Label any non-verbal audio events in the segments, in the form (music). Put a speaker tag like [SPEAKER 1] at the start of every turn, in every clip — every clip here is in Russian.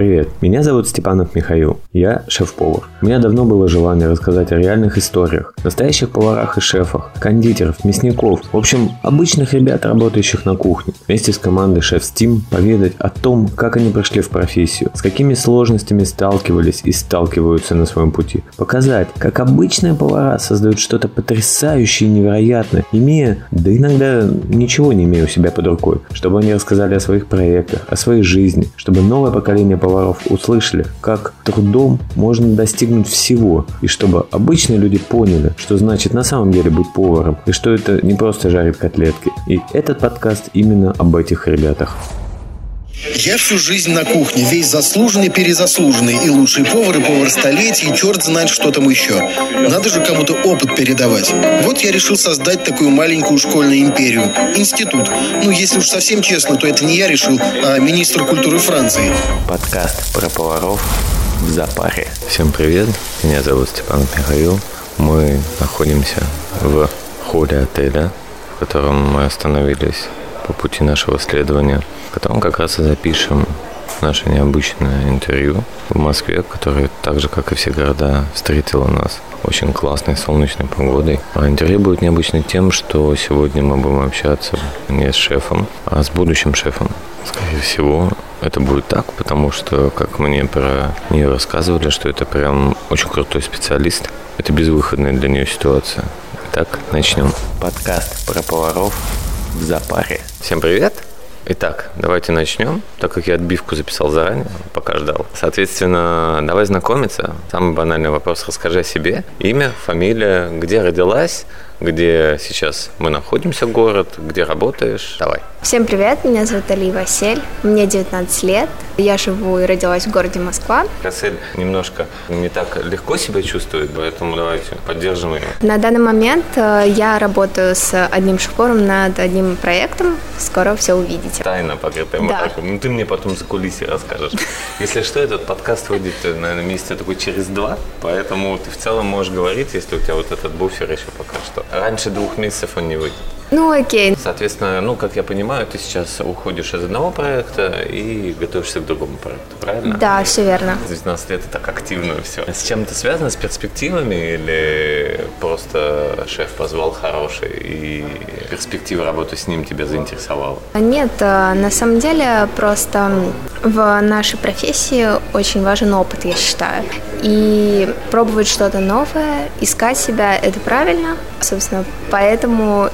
[SPEAKER 1] Привет, меня зовут Степанов Михаил, я шеф-повар. У меня давно было желание рассказать о реальных историях, настоящих поварах и шефах, кондитеров, мясников, в общем, обычных ребят, работающих на кухне. Вместе с командой Шеф Steam поведать о том, как они прошли в профессию, с какими сложностями сталкивались и сталкиваются на своем пути. Показать, как обычные повара создают что-то потрясающее и невероятное, имея, да иногда ничего не имея у себя под рукой, чтобы они рассказали о своих проектах, о своей жизни, чтобы новое поколение поваров услышали, как трудом можно достигнуть всего, и чтобы обычные люди поняли, что значит на самом деле быть поваром, и что это не просто жарить котлетки. И этот подкаст именно об этих ребятах.
[SPEAKER 2] Я всю жизнь на кухне, весь заслуженный, перезаслуженный, и лучший повар, и повар столетий, и черт знает, что там еще. Надо же кому-то опыт передавать. Вот я решил создать такую маленькую школьную империю. Институт. Ну, если уж совсем честно, то это не я решил, а министр культуры Франции.
[SPEAKER 1] Подкаст про поваров в запаре. Всем привет, меня зовут Степан Михаил. Мы находимся в холле отеля, в котором мы остановились по пути нашего следования. Потом как раз и запишем наше необычное интервью в Москве, которое так же, как и все города, встретило нас очень классной солнечной погодой. А интервью будет необычным тем, что сегодня мы будем общаться не с шефом, а с будущим шефом. Скорее всего, это будет так, потому что, как мне про нее рассказывали, что это прям очень крутой специалист. Это безвыходная для нее ситуация. Итак, начнем. Подкаст про поваров в запаре. Всем привет! Итак, давайте начнем, так как я отбивку записал заранее, пока ждал. Соответственно, давай знакомиться. Самый банальный вопрос, расскажи о себе. Имя, фамилия, где родилась, где сейчас мы находимся, город, где работаешь. Давай.
[SPEAKER 3] Всем привет, меня зовут Али Василь, мне 19 лет, я живу и родилась в городе Москва.
[SPEAKER 1] Рассель немножко не так легко себя чувствует, поэтому давайте поддержим ее.
[SPEAKER 3] На данный момент э, я работаю с одним шеф-поваром над одним проектом, скоро все увидите.
[SPEAKER 1] Тайна покрытая
[SPEAKER 3] Да.
[SPEAKER 1] Ну, ты мне потом за кулисы расскажешь. (laughs) Если что, этот подкаст выйдет, э, наверное, месяца такой через два, поэтому ты в целом можешь говорить, если у тебя вот этот буфер еще пока что. Раньше двух месяцев он не выйдет.
[SPEAKER 3] Ну окей,
[SPEAKER 1] Соответственно, ну, как я понимаю, ты сейчас уходишь из одного проекта и готовишься к другому проекту, правильно?
[SPEAKER 3] да, все верно.
[SPEAKER 1] С 19 лет это так активно все. С чем это связано? С перспективами или просто шеф позвал хороший и перспектива работы с ним тебя заинтересовала?
[SPEAKER 3] Нет, э, на самом деле просто в нашей профессии очень важен опыт, я считаю. И пробовать что-то новое, искать себя, это правильно. Собственно, поэтому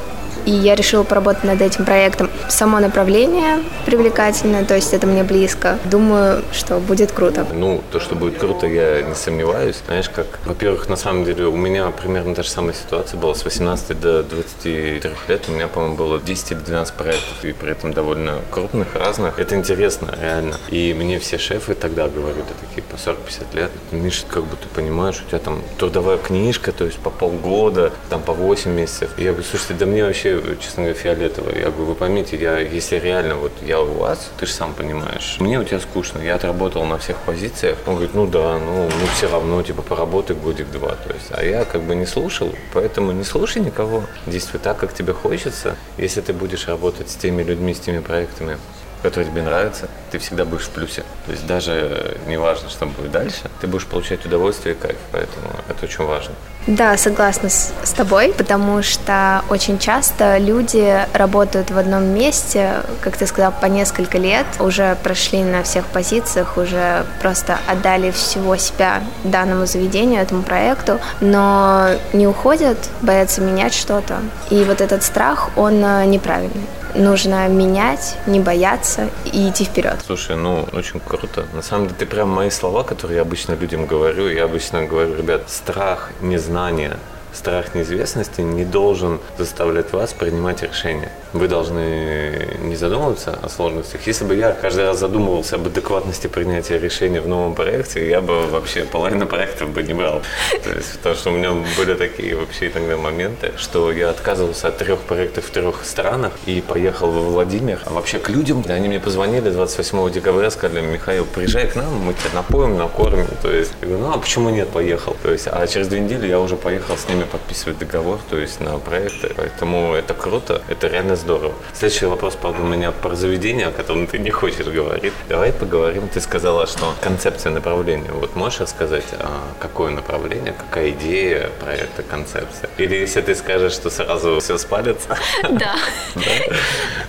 [SPEAKER 3] и я решила поработать над этим проектом. Само направление привлекательное, то есть это мне близко. Думаю, что будет круто.
[SPEAKER 1] Ну, то, что будет круто, я не сомневаюсь. Знаешь, как, во-первых, на самом деле, у меня примерно та же самая ситуация была с 18 до 23 лет. У меня, по-моему, было 10 или 12 проектов, и при этом довольно крупных, разных. Это интересно, реально. И мне все шефы тогда говорят, это такие по 40-50 лет, Миша, как бы ты понимаешь, у тебя там трудовая книжка, то есть по полгода, там по 8 месяцев. И я говорю, слушайте, да мне вообще, честно говоря, фиолетово. Я говорю, вы поймите, я, если реально вот я у вас, ты же сам понимаешь, мне у тебя скучно, я отработал на всех позициях. Он говорит, ну да, ну, ну все равно, типа, поработай годик-два. То есть, а я как бы не слушал, поэтому не слушай никого. Действуй так, как тебе хочется. Если ты будешь работать с теми людьми, с теми проектами, которые тебе нравятся, ты всегда будешь в плюсе. То есть даже не важно, что будет дальше, ты будешь получать удовольствие и кайф, поэтому это очень важно.
[SPEAKER 3] Да, согласна с, с тобой, потому что очень часто люди работают в одном месте, как ты сказал, по несколько лет, уже прошли на всех позициях, уже просто отдали всего себя данному заведению, этому проекту, но не уходят, боятся менять что-то. И вот этот страх, он э, неправильный. Нужно менять, не бояться и идти вперед.
[SPEAKER 1] Слушай, ну, очень круто. На самом деле, ты прям мои слова, которые я обычно людям говорю, я обычно говорю, ребят, страх, незнание, страх неизвестности не должен заставлять вас принимать решения. Вы должны не задумываться о сложностях. Если бы я каждый раз задумывался об адекватности принятия решения в новом проекте, я бы вообще половину проектов бы не брал. То есть, потому что у меня были такие вообще иногда моменты, что я отказывался от трех проектов в трех странах и поехал во Владимир. А вообще к людям, они мне позвонили 28 декабря, сказали, Михаил, приезжай к нам, мы тебя напоим, накормим. То есть, я говорю, ну а почему нет, поехал. То есть, а через две недели я уже поехал с ними подписывать договор, то есть на проекты. Поэтому это круто, это реально здорово. Следующий вопрос, правда, у меня про заведение, о котором ты не хочешь говорить. Давай поговорим. Ты сказала, что концепция направления. Вот можешь рассказать, а, какое направление, какая идея проекта, концепция? Или если ты скажешь, что сразу все спалится? (laughs)
[SPEAKER 3] Да.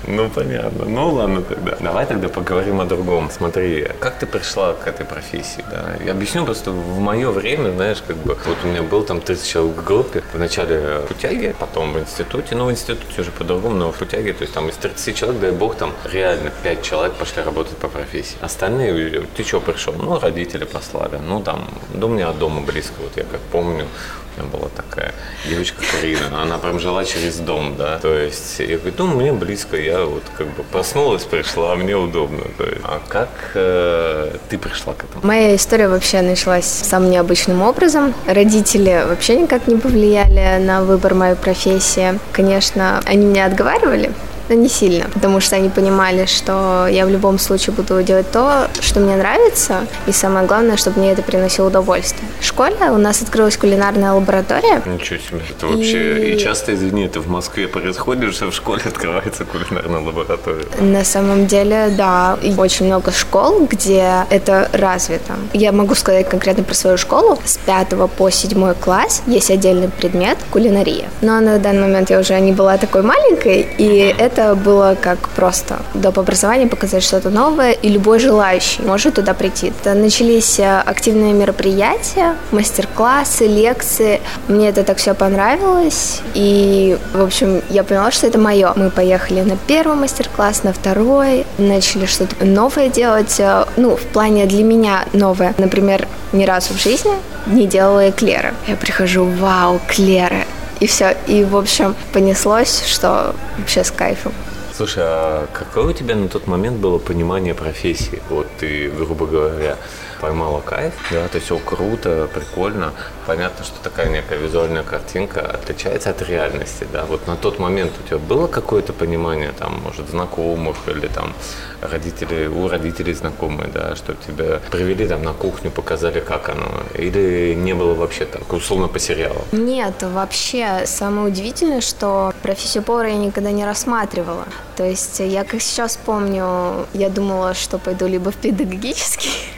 [SPEAKER 1] Ну, понятно. Ну, ладно тогда. Давай тогда поговорим о другом. Смотри, как ты пришла к этой профессии? Да? Я объясню просто в мое время, знаешь, как бы, вот у меня был там 30 человек в группе, вначале в Путяге, потом в институте, ну, в институте уже по-другому, но в Путяге, то есть там из 30 человек, дай бог, там реально 5 человек пошли работать по профессии. Остальные, ты что пришел? Ну, родители послали, ну, там, до меня от дома близко, вот я как помню, меня была такая девочка Карина, она прям жила через дом, да, то есть я говорю, ну, мне близко, я вот как бы проснулась, пришла, а мне удобно, то есть, а как э, ты пришла к этому?
[SPEAKER 3] Моя история вообще началась самым необычным образом. Родители вообще никак не повлияли на выбор моей профессии. Конечно, они меня отговаривали, но не сильно, потому что они понимали, что я в любом случае буду делать то, что мне нравится, и самое главное, чтобы мне это приносило удовольствие. В школе у нас открылась кулинарная лаборатория.
[SPEAKER 1] Ничего себе, это вообще, и, и часто, извини, это в Москве происходит, что в школе (laughs) открывается кулинарная лаборатория.
[SPEAKER 3] На самом деле, да, и очень много школ, где это развито. Я могу сказать конкретно про свою школу. С 5 по 7 класс есть отдельный предмет кулинария. Но на данный момент я уже не была такой маленькой, и это это было как просто доп. образования показать что-то новое, и любой желающий может туда прийти. Начались э, активные мероприятия, мастер-классы, лекции. Мне это так все понравилось, и, в общем, я поняла, что это мое. Мы поехали на первый мастер-класс, на второй, начали что-то новое делать, э, ну, в плане для меня новое. Например, ни разу в жизни не делала эклеры. Я прихожу, вау, эклеры, и все. И, в общем, понеслось, что вообще с кайфом.
[SPEAKER 1] Слушай, а какое у тебя на тот момент было понимание профессии? Вот ты, грубо говоря, поймала кайф, да, то есть все круто, прикольно. Понятно, что такая некая визуальная картинка отличается от реальности, да. Вот на тот момент у тебя было какое-то понимание, там, может, знакомых или там родители, у родителей знакомые, да, что тебя привели там на кухню, показали, как оно, или не было вообще так, условно по сериалу?
[SPEAKER 3] Нет, вообще, самое удивительное, что профессию повара я никогда не рассматривала. То есть я как сейчас помню, я думала, что пойду либо в педагогический, (laughs)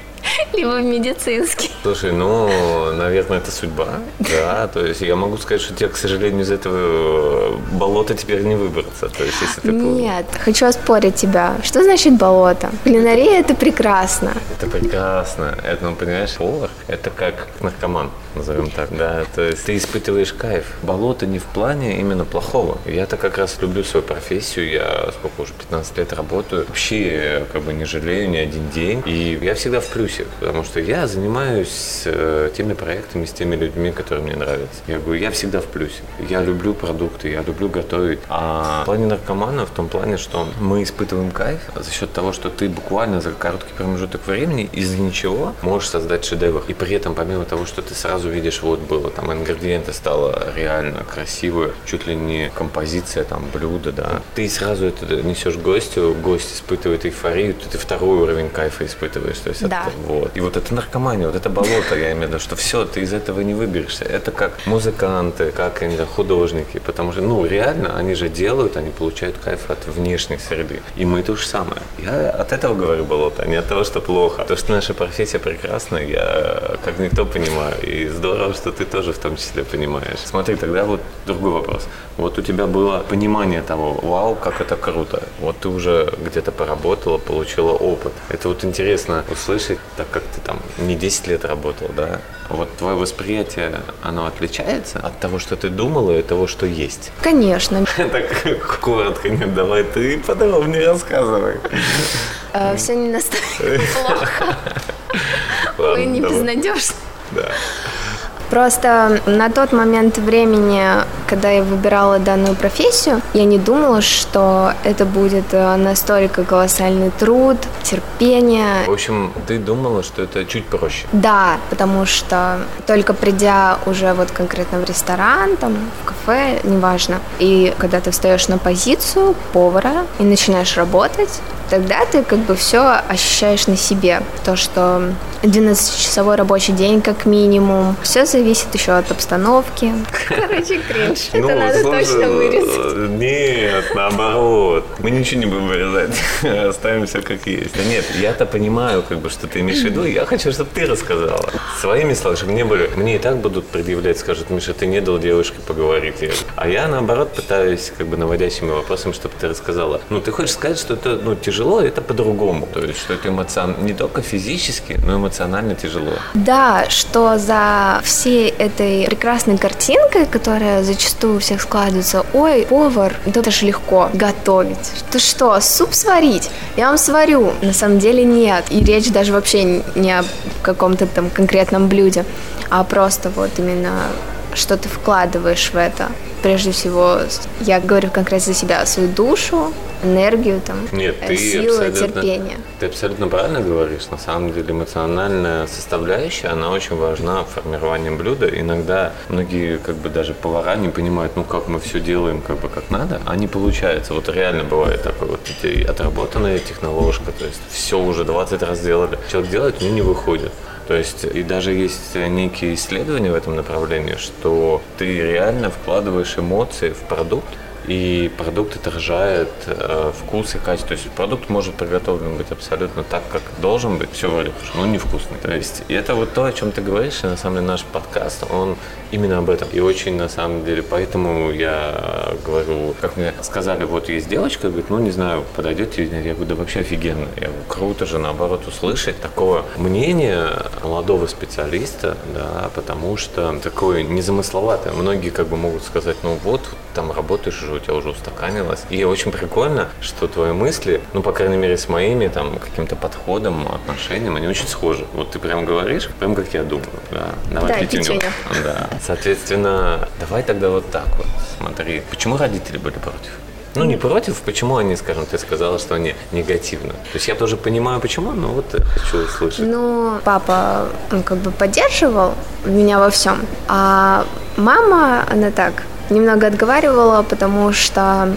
[SPEAKER 3] либо в медицинский.
[SPEAKER 1] Слушай, ну, наверное, это судьба, да, то есть я могу сказать, что тебе, к сожалению, из этого э, болота теперь не выбраться, то есть если ты...
[SPEAKER 3] Нет, хочу оспорить тебя. Что значит болото? Кулинария – это прекрасно.
[SPEAKER 1] Это прекрасно. Это, ну, понимаешь, повар – это как наркоман назовем так, да, то есть ты испытываешь кайф. Болото не в плане именно плохого. Я-то как раз люблю свою профессию, я сколько уже, 15 лет работаю, вообще как бы не жалею ни один день, и я всегда в плюсе, потому что я занимаюсь э, теми проектами с теми людьми, которые мне нравятся. Я говорю, я всегда в плюсе. Я люблю продукты, я люблю готовить. А в плане наркомана в том плане, что мы испытываем кайф за счет того, что ты буквально за короткий промежуток времени из ничего можешь создать шедевр. И при этом, помимо того, что ты сразу видишь, вот было там ингредиенты стало реально красивые, чуть ли не композиция там блюда, да. Ты сразу это несешь гостю, гость испытывает эйфорию, ты второй уровень кайфа испытываешь, то есть
[SPEAKER 3] да.
[SPEAKER 1] это, вот. И вот это наркомания, вот это болото, я имею в виду, что все, ты из этого не выберешься. Это как музыканты, как они, художники, потому что, ну, реально, они же делают, они получают кайф от внешней среды. И мы то же самое. Я от этого говорю болото, а не от того, что плохо. То, что наша профессия прекрасна, я как никто понимаю. И здорово, что ты тоже в том числе понимаешь. Смотри, тогда вот другой вопрос. Вот у тебя было понимание того, вау, как это круто. Вот ты уже где-то поработала, получила опыт. Это вот интересно услышать, так как ты там не 10 лет работал, да? Вот твое восприятие, оно отличается от того, что ты думала, и того, что есть?
[SPEAKER 3] Конечно. (laughs)
[SPEAKER 1] Так коротко, нет, давай ты подробнее рассказывай.
[SPEAKER 3] Э, Все не настолько (laughs) плохо. Вы не безнадежны.
[SPEAKER 1] Да.
[SPEAKER 3] Просто на тот момент времени, когда я выбирала данную профессию, я не думала, что это будет э, настолько колоссальный труд, терпение.
[SPEAKER 1] В общем, ты думала, что это чуть проще?
[SPEAKER 3] Да, потому что только придя уже вот конкретно в ресторан, там, в кафе, неважно, и когда ты встаешь на позицию повара и начинаешь работать, тогда ты как бы все ощущаешь на себе. То, что 12-часовой рабочий день как минимум. Все зависит зависит еще от обстановки. Короче, кринж. Это
[SPEAKER 1] Ну,
[SPEAKER 3] надо
[SPEAKER 1] слушай,
[SPEAKER 3] точно вырезать.
[SPEAKER 1] Нет, наоборот. Мы ничего не будем вырезать. (laughs) Оставим все как есть. Да нет, я-то понимаю, как бы, что ты имеешь в виду. Я хочу, чтобы ты рассказала. Своими словами, чтобы мне были... Мне и так будут предъявлять, скажут, Миша, ты не дал девушке поговорить. А я, наоборот, пытаюсь, как бы, наводящими вопросами, чтобы ты рассказала. Ну, ты хочешь сказать, что это, ну, тяжело, это по-другому. То есть, что это эмоционально, не только физически, но и эмоционально тяжело.
[SPEAKER 3] Да, что за всей этой прекрасной картинкой, которая зачастую у всех складывается, ой, повар, да это же легко готовить. Ты что, суп сварить? Я вам сварю. На самом деле нет. И речь даже вообще не о каком-то там конкретном блюде, а просто вот именно что ты вкладываешь в это. Прежде всего, я говорю конкретно за себя, свою душу, энергию, там,
[SPEAKER 1] Нет, ты
[SPEAKER 3] силы, терпение.
[SPEAKER 1] Ты абсолютно правильно говоришь. На самом деле эмоциональная составляющая, она очень важна в формировании блюда. Иногда многие как бы даже повара не понимают, ну как мы все делаем как бы как надо, а не получается. Вот реально бывает такое вот отработанная техноложка, то есть все уже 20 раз сделали. Человек делает, него не выходит. То есть и даже есть некие исследования в этом направлении, что ты реально вкладываешь эмоции в продукт, и продукт отражает э, вкус и качество. То есть продукт может приготовлен быть абсолютно так, как должен быть, все хорошо, но невкусный. То есть и это вот то, о чем ты говоришь, и на самом деле наш подкаст, он именно об этом. И очень на самом деле, поэтому я говорю, как мне сказали, вот есть девочка, говорит, ну не знаю, подойдет тебе, я говорю, да вообще офигенно. Я говорю, круто же, наоборот, услышать такое мнение молодого специалиста, да, потому что такое незамысловатое. Многие как бы могут сказать, ну вот, там работаешь уже, у тебя уже устаканилось. И очень прикольно, что твои мысли, ну, по крайней мере, с моими там каким-то подходом, отношением, они очень схожи. Вот ты прям говоришь, прям как я думаю, да. Давай
[SPEAKER 3] Да,
[SPEAKER 1] пятюню. Да. Соответственно, давай тогда вот так вот. Смотри, почему родители были против? Ну, не против, почему они, скажем, ты сказала, что они негативно. То есть я тоже понимаю, почему, но вот хочу услышать.
[SPEAKER 3] Ну, папа, он как бы поддерживал меня во всем, а мама, она так, немного отговаривала, потому что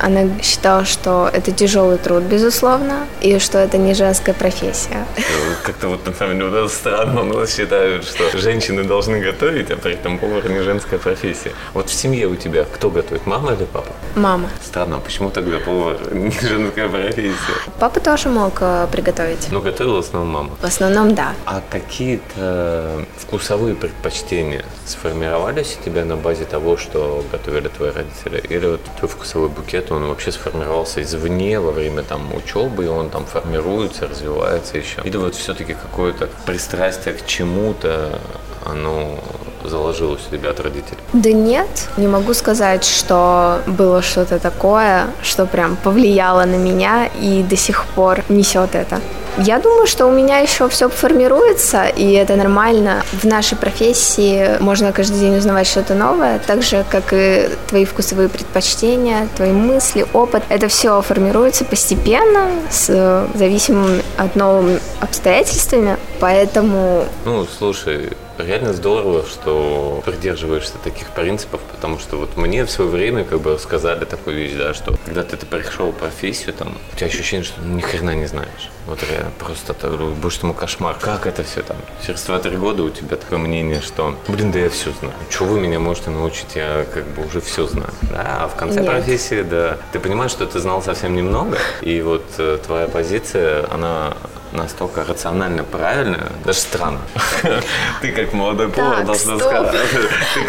[SPEAKER 3] она считала, что это тяжелый труд, безусловно, и что это не женская профессия. (laughs)
[SPEAKER 1] Как-то вот на самом деле вот странно, нас считают, что женщины должны готовить, а при этом повар не женская профессия. Вот в семье у тебя кто готовит, мама или папа?
[SPEAKER 3] Мама.
[SPEAKER 1] Странно, а почему тогда повар не женская профессия?
[SPEAKER 3] Папа тоже мог э, приготовить.
[SPEAKER 1] Ну, готовила в основном мама.
[SPEAKER 3] В основном, да.
[SPEAKER 1] А какие-то вкусовые предпочтения сформировались у тебя на базе того, что готовили твои родители? Или вот твой вкусовой букет, он вообще сформировался извне во время там учебы, и он там формируется, развивается еще? Или вот все-таки какое-то пристрастие к чему-то, оно заложилось у тебя от родителей?
[SPEAKER 3] Да нет, не могу сказать, что было что-то такое, что прям повлияло на меня и до сих пор несет это. Я думаю, что у меня еще все формируется, и это нормально. В нашей профессии можно каждый день узнавать что-то новое, так же, как и твои вкусовые предпочтения, твои мысли, опыт. Это все формируется постепенно, с э, зависимыми от новыми обстоятельствами, поэтому
[SPEAKER 1] Ну, слушай, реально здорово, что придерживаешься таких принципов, потому что вот мне в свое время как бы сказали такую вещь, да, что когда ты, ты пришел в профессию, там, у тебя ощущение, что ну, ни хрена не знаешь. Вот реально просто это, говорю, будешь тому кошмар. Как это все там? Через 2-3 года у тебя такое мнение, что, блин, да я все знаю. Чего вы меня можете научить? Я как бы уже все знаю. Да, а в конце
[SPEAKER 3] Нет.
[SPEAKER 1] профессии, да, ты понимаешь, что ты знал совсем немного, и вот э, твоя позиция, она настолько рационально правильная, даже странно. (laughs) Ты как молодой повар должна сказать.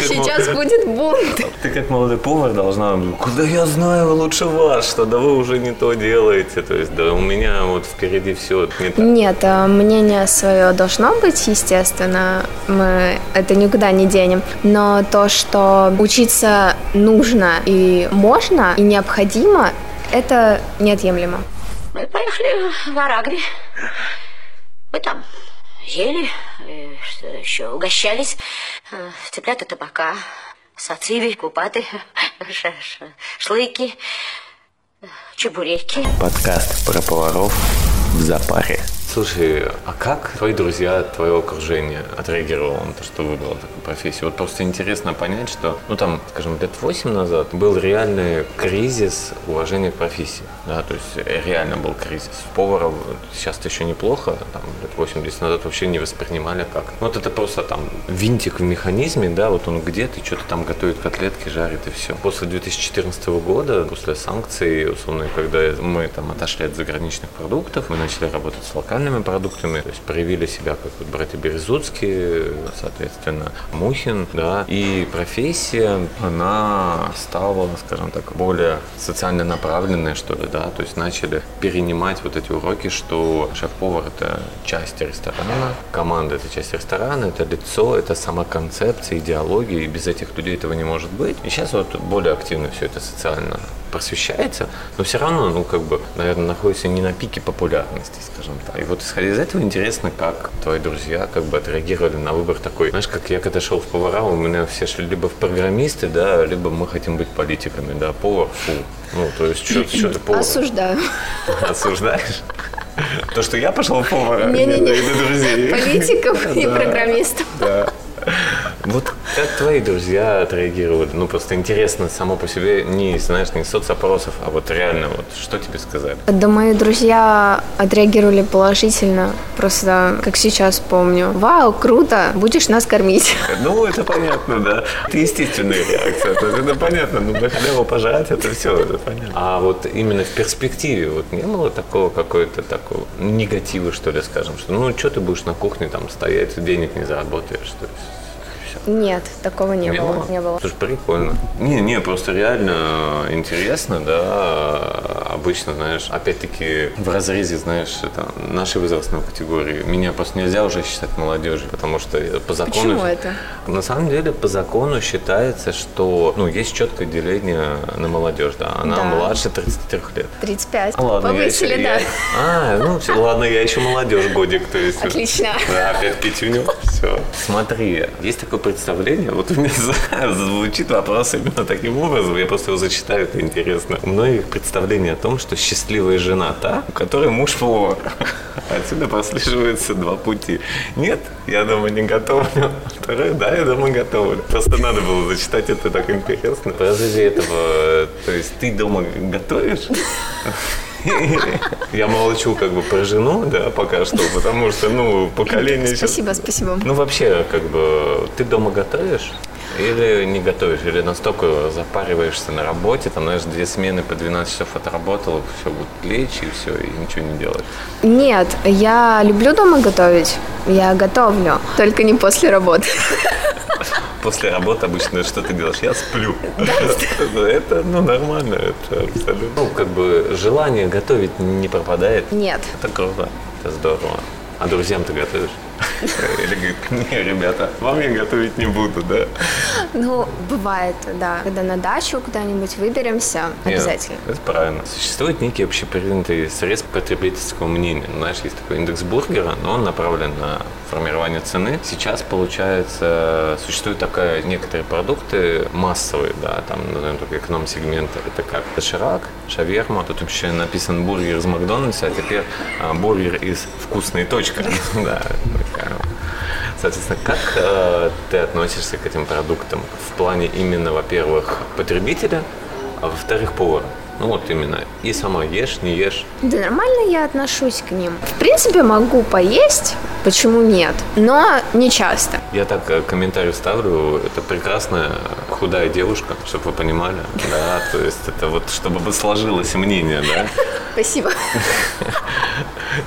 [SPEAKER 1] (laughs)
[SPEAKER 3] Сейчас будет бунт. (laughs)
[SPEAKER 1] Ты как молодой повар должна, куда я знаю лучше вас, что да вы уже не то делаете. То есть, да у меня вот впереди все не так.
[SPEAKER 3] Нет, а, мнение свое должно быть, естественно, мы это никуда не денем. Но то, что учиться нужно и можно, и необходимо, это неотъемлемо.
[SPEAKER 4] Мы поехали в Арагви. Мы там ели, э, что еще, угощались. Э, Цыплята табака, сациви, купаты, (laughs) шлыки, э, чебуреки.
[SPEAKER 1] Подкаст про поваров в запаре. Слушай, а как твои друзья, твое окружение отреагировало на то, что выбрал такую профессию? Вот просто интересно понять, что, ну там, скажем, лет 8 назад был реальный кризис уважения к профессии. Да, то есть реально был кризис. Поваров сейчас-то еще неплохо, там, лет 80 назад вообще не воспринимали как. Вот это просто там винтик в механизме, да, вот он где-то что-то там готовит котлетки, жарит и все. После 2014 года, после санкций, условно, когда мы там отошли от заграничных продуктов, мы начали работать с локальными национальными продуктами, то есть проявили себя как вот братья Березуцкие, соответственно, Мухин, да, и профессия, она стала, скажем так, более социально направленной, что ли, да, то есть начали перенимать вот эти уроки, что шеф-повар – это часть ресторана, команда – это часть ресторана, это лицо, это сама концепция, идеология, и без этих людей этого не может быть. И сейчас вот более активно все это социально просвещается, но все равно, ну, как бы, наверное, находится не на пике популярности, скажем так. И вот исходя из этого интересно, как твои друзья как бы отреагировали на выбор такой. Знаешь, как я когда шел в повара, у меня все шли либо в программисты, да, либо мы хотим быть политиками, да, повар, фу. Ну, то есть, что, что ты (laughs) повар?
[SPEAKER 3] Осуждаю. (laughs)
[SPEAKER 1] Осуждаешь? То, что я пошел в повара,
[SPEAKER 3] не-не-не, политиков и (laughs) программистов.
[SPEAKER 1] Вот как твои друзья отреагировали? Ну, просто интересно само по себе, не, знаешь, не соцопросов, а вот реально, вот что тебе сказали?
[SPEAKER 3] Да, мои друзья отреагировали положительно, просто как сейчас помню. Вау, круто, будешь нас кормить. (laughs)
[SPEAKER 1] Ну, это понятно, да. Это естественная реакция, то есть это понятно, ну, халяву пожрать, это все, это понятно. А вот именно в перспективе вот не было такого какой-то такого негатива, что ли, скажем, что ну, что ты будешь на кухне там стоять, денег не заработаешь, что ли?
[SPEAKER 3] Нет, такого не, не было. было. Не было.
[SPEAKER 1] Слушай, прикольно. Не, не, просто реально интересно, да. Обычно, знаешь, опять-таки в разрезе, знаешь, это нашей возрастной категории. Меня просто нельзя уже считать молодежью, потому что по закону...
[SPEAKER 3] Почему это?
[SPEAKER 1] На самом деле, по закону считается, что, ну, есть четкое деление на молодежь, да. Она да. младше 33 лет.
[SPEAKER 3] 35.
[SPEAKER 1] А, ладно,
[SPEAKER 3] Повысили,
[SPEAKER 1] я
[SPEAKER 3] да. Я...
[SPEAKER 1] А, ну, все, ладно, я еще молодежь годик, то есть...
[SPEAKER 3] Отлично.
[SPEAKER 1] Да, опять пятюню. Все. Смотри, есть такой представление, вот у меня (laughs) звучит вопрос именно таким образом, я просто его зачитаю, это интересно. У многих представление о том, что счастливая жена та, у которой муж повар. (laughs) Отсюда прослеживаются два пути. Нет, я дома не готовлю. Второй, да, я дома готовлю. Просто надо было зачитать это так интересно. В разрезе этого, то есть ты дома готовишь? (laughs) Я молчу как бы про жену, да, пока что, потому что, ну, поколение
[SPEAKER 3] Спасибо, сейчас... спасибо.
[SPEAKER 1] Ну, вообще, как бы, ты дома готовишь? Или не готовишь, или настолько запариваешься на работе, там, знаешь, две смены по 12 часов отработал, все, будет лечь и все, и ничего не делать.
[SPEAKER 3] Нет, я люблю дома готовить, я готовлю, только не после работы.
[SPEAKER 1] После работы обычно что ты делаешь? Я сплю. (laughs) Это, ну, нормально, это абсолютно. Ну, как бы желание готовить не пропадает.
[SPEAKER 3] Нет.
[SPEAKER 1] Это круто, это здорово. А друзьям ты готовишь? (laughs) Или говорит, не, ребята, вам я готовить не буду, да?
[SPEAKER 3] Ну, бывает, да. Когда на дачу куда-нибудь выберемся, обязательно.
[SPEAKER 1] Нет, это правильно. Существует некий общепринятый срез потребительского мнения. Знаешь, есть такой индекс бургера, но он направлен на формирование цены. Сейчас, получается, существуют такая, некоторые продукты массовые, да, там, назовем только эконом-сегменты. Это как доширак, шаверма, тут вообще написан бургер из Макдональдса, а теперь а, бургер из вкусной точка. (laughs) Да, Соответственно, как э, ты относишься к этим продуктам в плане именно, во-первых, потребителя, а во-вторых, повара? Ну вот именно. И сама ешь, не ешь.
[SPEAKER 3] Да нормально я отношусь к ним. В принципе, могу поесть, почему нет, но не часто.
[SPEAKER 1] Я так э, комментарий ставлю, это прекрасная худая девушка, чтобы вы понимали. Да, то есть это вот, чтобы сложилось мнение, да.
[SPEAKER 3] Спасибо. (laughs)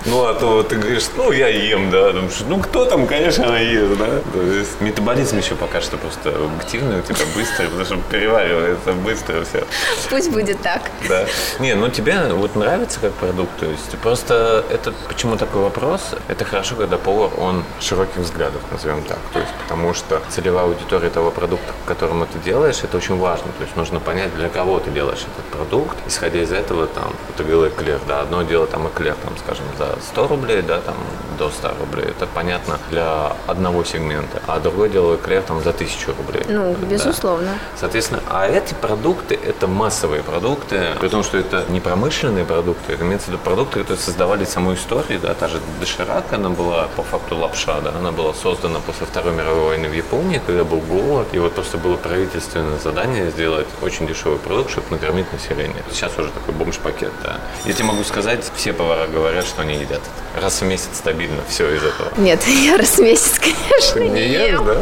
[SPEAKER 1] Ну, а то ты говоришь, ну, я ем, да. Думаешь, ну, кто там, конечно, она ест, да. То есть метаболизм еще пока что просто активный у тебя быстрый, потому что переваривается быстро все.
[SPEAKER 3] Пусть будет так.
[SPEAKER 1] Да. Не, ну тебе вот нравится как продукт, то есть просто это, почему такой вопрос, это хорошо, когда повар, он широких взглядов, назовем так. То есть потому что целевая аудитория того продукта, к которому ты делаешь, это очень важно. То есть нужно понять, для кого ты делаешь этот продукт. Исходя из этого, там, ты говорил эклер, да, одно дело там эклер, там, скажем, за 100 рублей, да, там до 100 рублей. Это понятно для одного сегмента. А другое дело эклер там за 1000 рублей.
[SPEAKER 3] Ну,
[SPEAKER 1] Да.
[SPEAKER 3] безусловно.
[SPEAKER 1] Соответственно, а эти продукты – это массовые продукты, при том, что это не промышленные продукты, это имеется в виду продукты, которые создавали саму историю, да, та же доширак, она была по факту лапша, да, она была создана после Второй мировой войны в Японии, когда был голод, и вот просто было правительственное задание сделать очень дешевый продукт, чтобы накормить население. Сейчас уже такой бомж-пакет, да. Я тебе могу сказать, все повара говорят, что они едят это. Раз в месяц стабильно все из этого.
[SPEAKER 3] Нет, (laughs) я раз в месяц, конечно, не,
[SPEAKER 1] ешь,
[SPEAKER 3] ем.
[SPEAKER 1] да?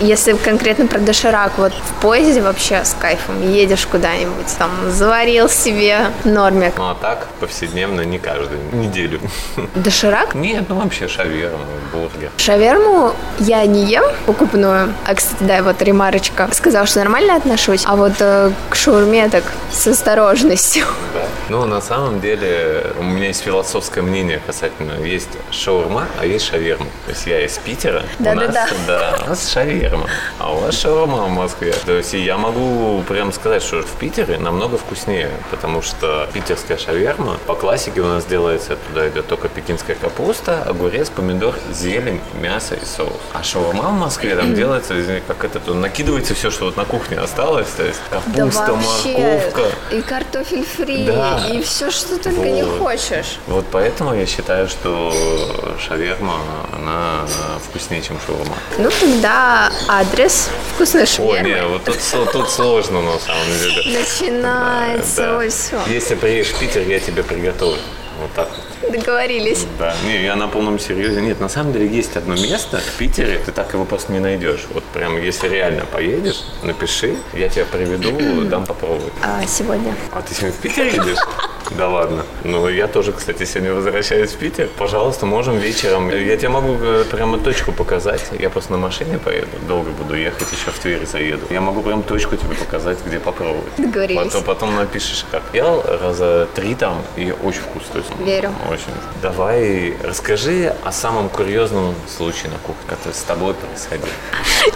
[SPEAKER 3] Если конкретно про доширак, вот в поезде вообще с кайфом едешь куда-нибудь, там, заварил себе нормик.
[SPEAKER 1] Ну а так, повседневно, не каждую неделю.
[SPEAKER 3] Доширак?
[SPEAKER 1] Нет, ну вообще шаверма, бургер.
[SPEAKER 3] Шаверму я не ем покупную. А, кстати, да, вот ремарочка. Сказал, что нормально отношусь, а вот э, к шаурме так с осторожностью.
[SPEAKER 1] Да. Ну, на самом деле, у меня есть философское мнение касательно. Есть шаурма, а есть шаверма. То есть я из Питера. у
[SPEAKER 3] Да-да-да.
[SPEAKER 1] нас, да, у нас шаверма, а у вас шаурма в Москве. То есть я могу прям сказать, что в Питере намного вкуснее, потому что питерская шаверма по классике у нас делается, туда идет только пекинская капуста, огурец, помидор, зелень, мясо и соус. А шаурма в Москве там делается, как это, накидывается все, что вот на кухне осталось, то есть капуста, морковка.
[SPEAKER 3] И картофель фри,
[SPEAKER 1] Да.
[SPEAKER 3] И все, что только не
[SPEAKER 1] Вот.
[SPEAKER 3] хочешь.
[SPEAKER 1] Вот поэтому я считаю, что шаверма, она вкуснее, чем шаурма.
[SPEAKER 3] Ну, тогда адрес вкусной
[SPEAKER 1] О,
[SPEAKER 3] шавермы.
[SPEAKER 1] не, вот тут, тут сложно на самом деле. (laughs)
[SPEAKER 3] Начинается,
[SPEAKER 1] Да.
[SPEAKER 3] ой, все.
[SPEAKER 1] Если приедешь в Питер, я тебе приготовлю. Вот так вот.
[SPEAKER 3] Договорились.
[SPEAKER 1] Да. Не, я на полном серьезе. Нет, на самом деле есть одно место в Питере, ты так его просто не найдешь. Вот прям, если реально поедешь, напиши, я тебя приведу, (clears throat) дам попробовать.
[SPEAKER 3] А сегодня?
[SPEAKER 1] А ты сегодня в Питер едешь? (laughs) Да ладно. Ну, я тоже, кстати, сегодня возвращаюсь в Питер. Пожалуйста, можем вечером. Я тебе могу э, прямо точку показать. Я просто на машине поеду. Долго буду ехать, еще в Тверь заеду. Я могу прям точку тебе показать, где попробовать.
[SPEAKER 3] Договорились.
[SPEAKER 1] Потом, потом напишешь, как. Я раза три там, и очень вкусно.
[SPEAKER 3] Верю.
[SPEAKER 1] Очень. Давай расскажи о самом курьезном случае на кухне, который с тобой происходил.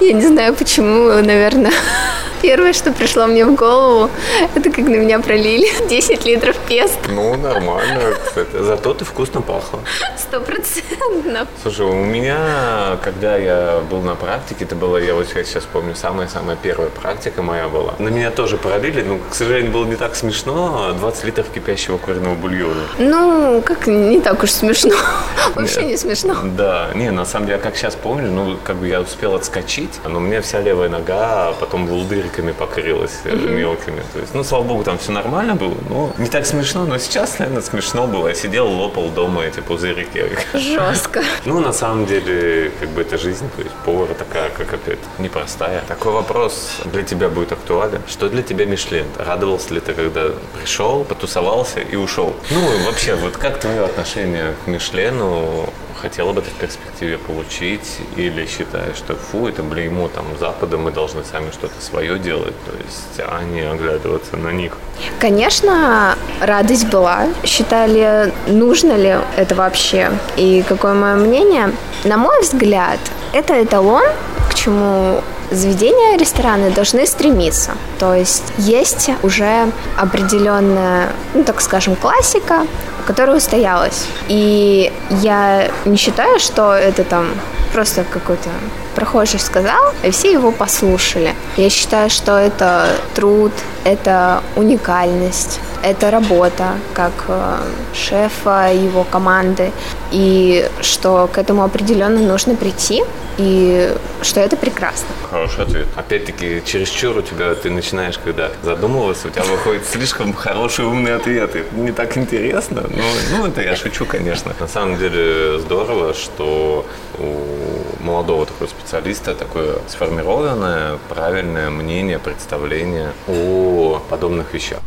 [SPEAKER 3] Я не знаю почему, наверное. (laughs) Первое, что пришло мне в голову, это как на меня пролили (laughs) 10 литров песта.
[SPEAKER 1] Ну, нормально, кстати. Зато ты вкусно пахла.
[SPEAKER 3] Стопроцентно.
[SPEAKER 1] Слушай, у меня, когда я был на практике, это было, я вот сейчас помню, самая-самая первая практика моя была. На меня тоже пролили, но, к сожалению, было не так смешно, 20 литров кипящего куриного бульона.
[SPEAKER 3] Ну, как не так уж смешно. (laughs) Вообще не смешно.
[SPEAKER 1] Да, не, на самом деле, как сейчас помню, ну, как бы я успел отскочить, но у меня вся левая нога потом волдыриками покрылась э, мелкими. То есть, ну, слава богу, там все нормально было, но не так смешно, но сейчас, наверное, смешно было. Я сидел, лопал дома эти пузырики.
[SPEAKER 3] Жестко. (laughs)
[SPEAKER 1] Ну, на самом деле, как бы это жизнь, то есть повар такая, как опять, непростая. Такой вопрос для тебя будет актуален. Что для тебя Мишлен? Радовался ли ты, когда пришел, потусовался и ушел? Ну, вообще, вот как твое отношение к Мишлену? Хотела бы ты в перспективе получить или считаешь, что фу, это блеймо там Запада, мы должны сами что-то свое делать, то есть, а не оглядываться на них?
[SPEAKER 3] Конечно, радость была. Считали, нужно ли это вообще. И какое мое мнение? На мой взгляд, это эталон, к чему заведения, рестораны должны стремиться. То есть есть уже определенная, ну так скажем, классика, которая устоялась. И я не считаю, что это там просто какой-то прохожий сказал, и все его послушали. Я считаю, что это труд, это уникальность, это работа как э, шефа его команды, и что к этому определенно нужно прийти, и что это прекрасно.
[SPEAKER 1] Хороший ответ. Опять-таки, чересчур у тебя ты начинаешь, когда задумываться, у тебя выходят слишком хорошие умные ответы. Не так интересно. Ну, ну, это я шучу, конечно. На самом деле здорово, что у молодого такого специалиста такое сформированное, правильное мнение, представление о подобных вещах.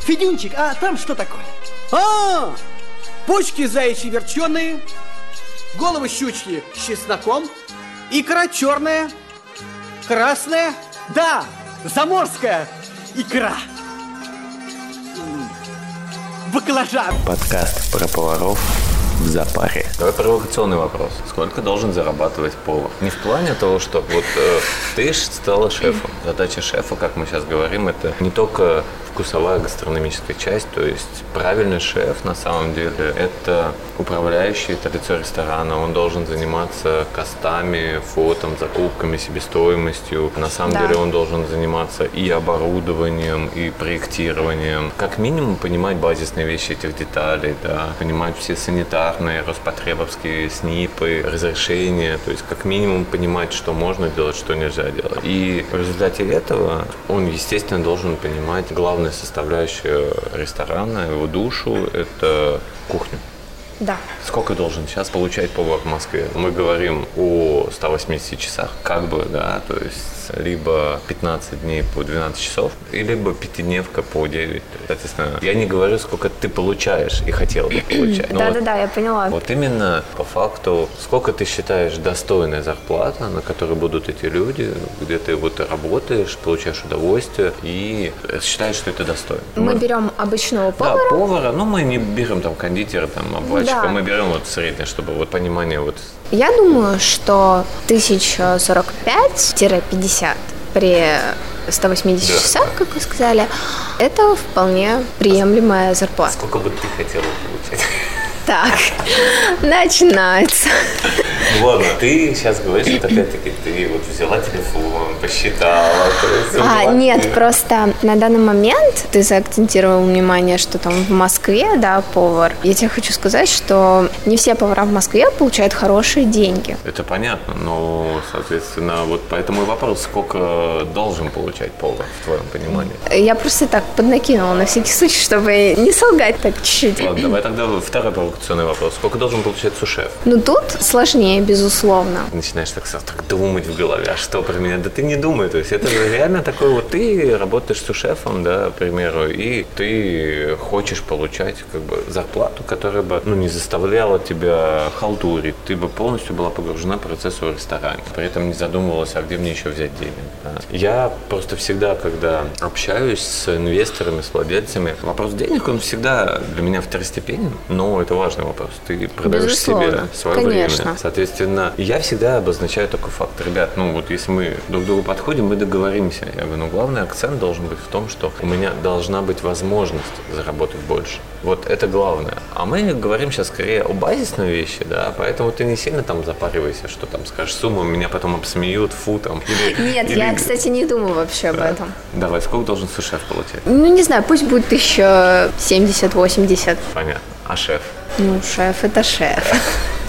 [SPEAKER 5] Федюнчик, а там что такое? А, почки заячьи верченые, головы щучьи с чесноком, икра черная, красная, да, заморская икра. Баклажан.
[SPEAKER 1] Подкаст про поваров в запаре. Давай провокационный вопрос. Сколько должен зарабатывать повар? Не в плане того, что вот э, ты стала шефом. Задача шефа, как мы сейчас говорим, это не только вкусовая гастрономическая часть, то есть правильный шеф на самом деле это управляющий, это лицо ресторана, он должен заниматься костами, фотом, закупками, себестоимостью. На самом да. деле он должен заниматься и оборудованием, и проектированием. Как минимум понимать базисные вещи этих деталей, да, понимать все санитарные, роспотребовские СНИПы, разрешения, то есть как минимум понимать, что можно делать, что нельзя делать. И в результате этого он, естественно, должен понимать главное главная составляющая ресторана, его душу – это кухня.
[SPEAKER 3] Да.
[SPEAKER 1] Сколько должен сейчас получать повар в Москве? Мы говорим о 180 часах, как бы, да, то есть либо 15 дней по 12 часов, либо пятидневка по 9. Соответственно, я не говорю, сколько ты получаешь и хотел бы (clears throat) получать.
[SPEAKER 3] Да-да-да, я поняла.
[SPEAKER 1] Вот именно по факту, сколько ты считаешь достойная зарплата, на которой будут эти люди, где ты вот работаешь, получаешь удовольствие и считаешь, что это достойно.
[SPEAKER 3] Мы, мы берем обычного повара.
[SPEAKER 1] Да, повара, ну мы не берем там кондитера, там обвальщика, да. мы берем вот среднее, чтобы вот понимание вот
[SPEAKER 3] я думаю, что 1045-50 при 180 да. часах, как вы сказали, это вполне приемлемая зарплата.
[SPEAKER 1] Сколько бы ты хотела получать?
[SPEAKER 3] Так, (laughs) начинается.
[SPEAKER 1] Ладно, ты сейчас говоришь, что опять-таки ты вот взяла телефон, посчитала.
[SPEAKER 3] А, нет, просто на данный момент ты заакцентировал внимание, что там в Москве, да, повар. Я тебе хочу сказать, что не все повара в Москве получают хорошие деньги.
[SPEAKER 1] Это понятно, но, соответственно, вот поэтому и вопрос, сколько должен получать повар, в твоем понимании?
[SPEAKER 3] Я просто так поднакинула на всякий случай, чтобы не солгать так чуть-чуть.
[SPEAKER 1] Ладно, давай тогда второй провокационный вопрос. Сколько должен получать сушеф?
[SPEAKER 3] Ну, тут сложнее, безусловно.
[SPEAKER 1] Начинаешь так, так думать в голове, а что про меня? Да ты не думай. То есть это реально такой вот, ты работаешь сушефом, да, к примеру, и ты хочешь получать как бы зарплату, которая бы, ну, не заставляла тебя халтурить. Ты бы полностью была погружена в процесс в ресторане. При этом не задумывалась, а где мне еще взять денег. Да? Я просто всегда, когда общаюсь с инвесторами, с владельцами, вопрос денег, он всегда для меня второстепенен, но это важный вопрос. Ты продаешь Безусловно. себе свое Конечно. время. Соответственно, я всегда обозначаю такой факт. Ребят, ну вот если мы друг к другу подходим, мы договоримся. Я говорю, ну главный акцент должен быть в том, что у меня должна быть возможность заработать больше. Вот это главное. А мы говорим сейчас скорее о базисной вещи, да, поэтому ты не сильно там запаривайся, что там скажешь сумму, меня потом обсмеют, фу, там.
[SPEAKER 3] Или, (laughs) Нет, или... я, кстати, не думаю вообще да. об этом.
[SPEAKER 1] Давай, сколько должен сушеф получать?
[SPEAKER 3] Ну, не знаю, пусть будет еще 70-80.
[SPEAKER 1] Понятно. А шеф?
[SPEAKER 3] Ну, шеф это шеф. (laughs)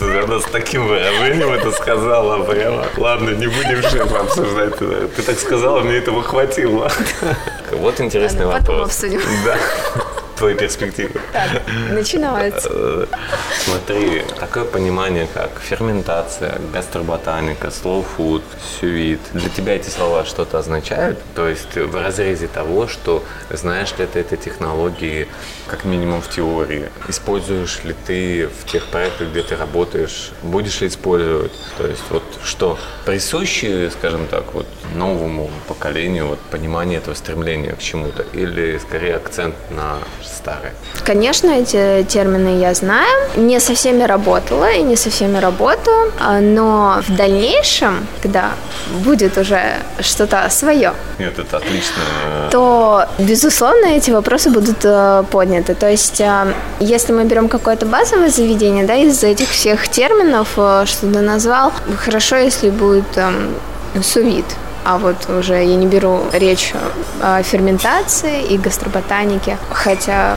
[SPEAKER 1] Она с таким выражением это сказала прямо. Ладно, не будем шефа обсуждать. Ты так сказала, мне этого хватило. Вот интересный
[SPEAKER 3] Ладно,
[SPEAKER 1] вопрос.
[SPEAKER 3] Потом обсудим.
[SPEAKER 1] Да твои перспективы.
[SPEAKER 3] Так, начинается.
[SPEAKER 1] Смотри, такое понимание, как ферментация, гастроботаника, slow food, сювит. Для тебя эти слова что-то означают? То есть в разрезе того, что знаешь ли ты этой технологии, как минимум в теории? Используешь ли ты в тех проектах, где ты работаешь? Будешь ли использовать? То есть вот что присуще, скажем так, вот новому поколению вот понимание этого стремления к чему-то? Или скорее акцент на старые?
[SPEAKER 3] Конечно, эти термины я знаю. Не со всеми работала и не со всеми работаю, а, но в дальнейшем, когда будет уже что-то свое,
[SPEAKER 1] Нет, это отлично.
[SPEAKER 3] то, безусловно, эти вопросы будут э, подняты. То есть, э, если мы берем какое-то базовое заведение, да, из этих всех терминов, э, что ты назвал, хорошо, если будет эм, сувид, а вот уже я не беру речь о ферментации и гастроботанике, хотя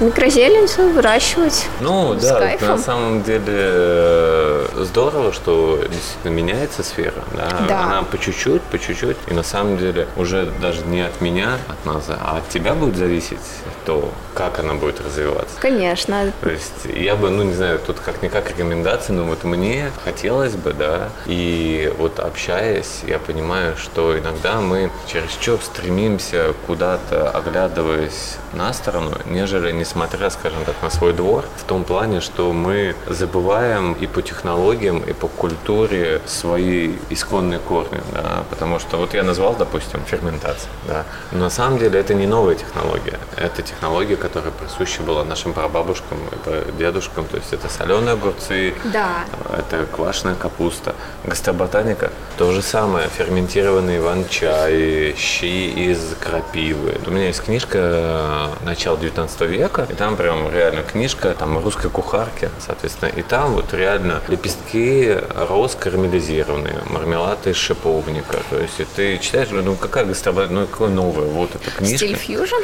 [SPEAKER 3] микрозелень выращивать.
[SPEAKER 1] Ну с да, кайфом. на самом деле э, здорово, что действительно меняется сфера. Да?
[SPEAKER 3] да.
[SPEAKER 1] Она по чуть-чуть, по чуть-чуть. И на самом деле уже даже не от меня, от нас, а от тебя будет зависеть то, как она будет развиваться.
[SPEAKER 3] Конечно.
[SPEAKER 1] То есть я бы, ну не знаю, тут как-никак рекомендации, но вот мне хотелось бы, да, и вот общаясь, я понимаю, что иногда мы чересчур стремимся куда-то, оглядываясь на сторону, нежели несмотря, скажем так, на свой двор, в том плане, что мы забываем и по технологиям и по культуре свои исконные корни, да, потому что вот я назвал, допустим, ферментация, да, но на самом деле это не новая технология, это технология, которая присуща была нашим прабабушкам и дедушкам, то есть это соленые огурцы,
[SPEAKER 3] да.
[SPEAKER 1] это квашеная капуста, гастроботаника, то же самое, ферментированный иван-чай, щи из крапивы. У меня есть книжка начала 19 века, и там прям реально книжка там русской кухарки, соответственно, и там вот реально лепестки роз карамелизированные, мармелад из шиповника. То есть и ты читаешь, ну какая гастробат, ну какое новое, вот эта книжка.
[SPEAKER 3] Стиль фьюжн?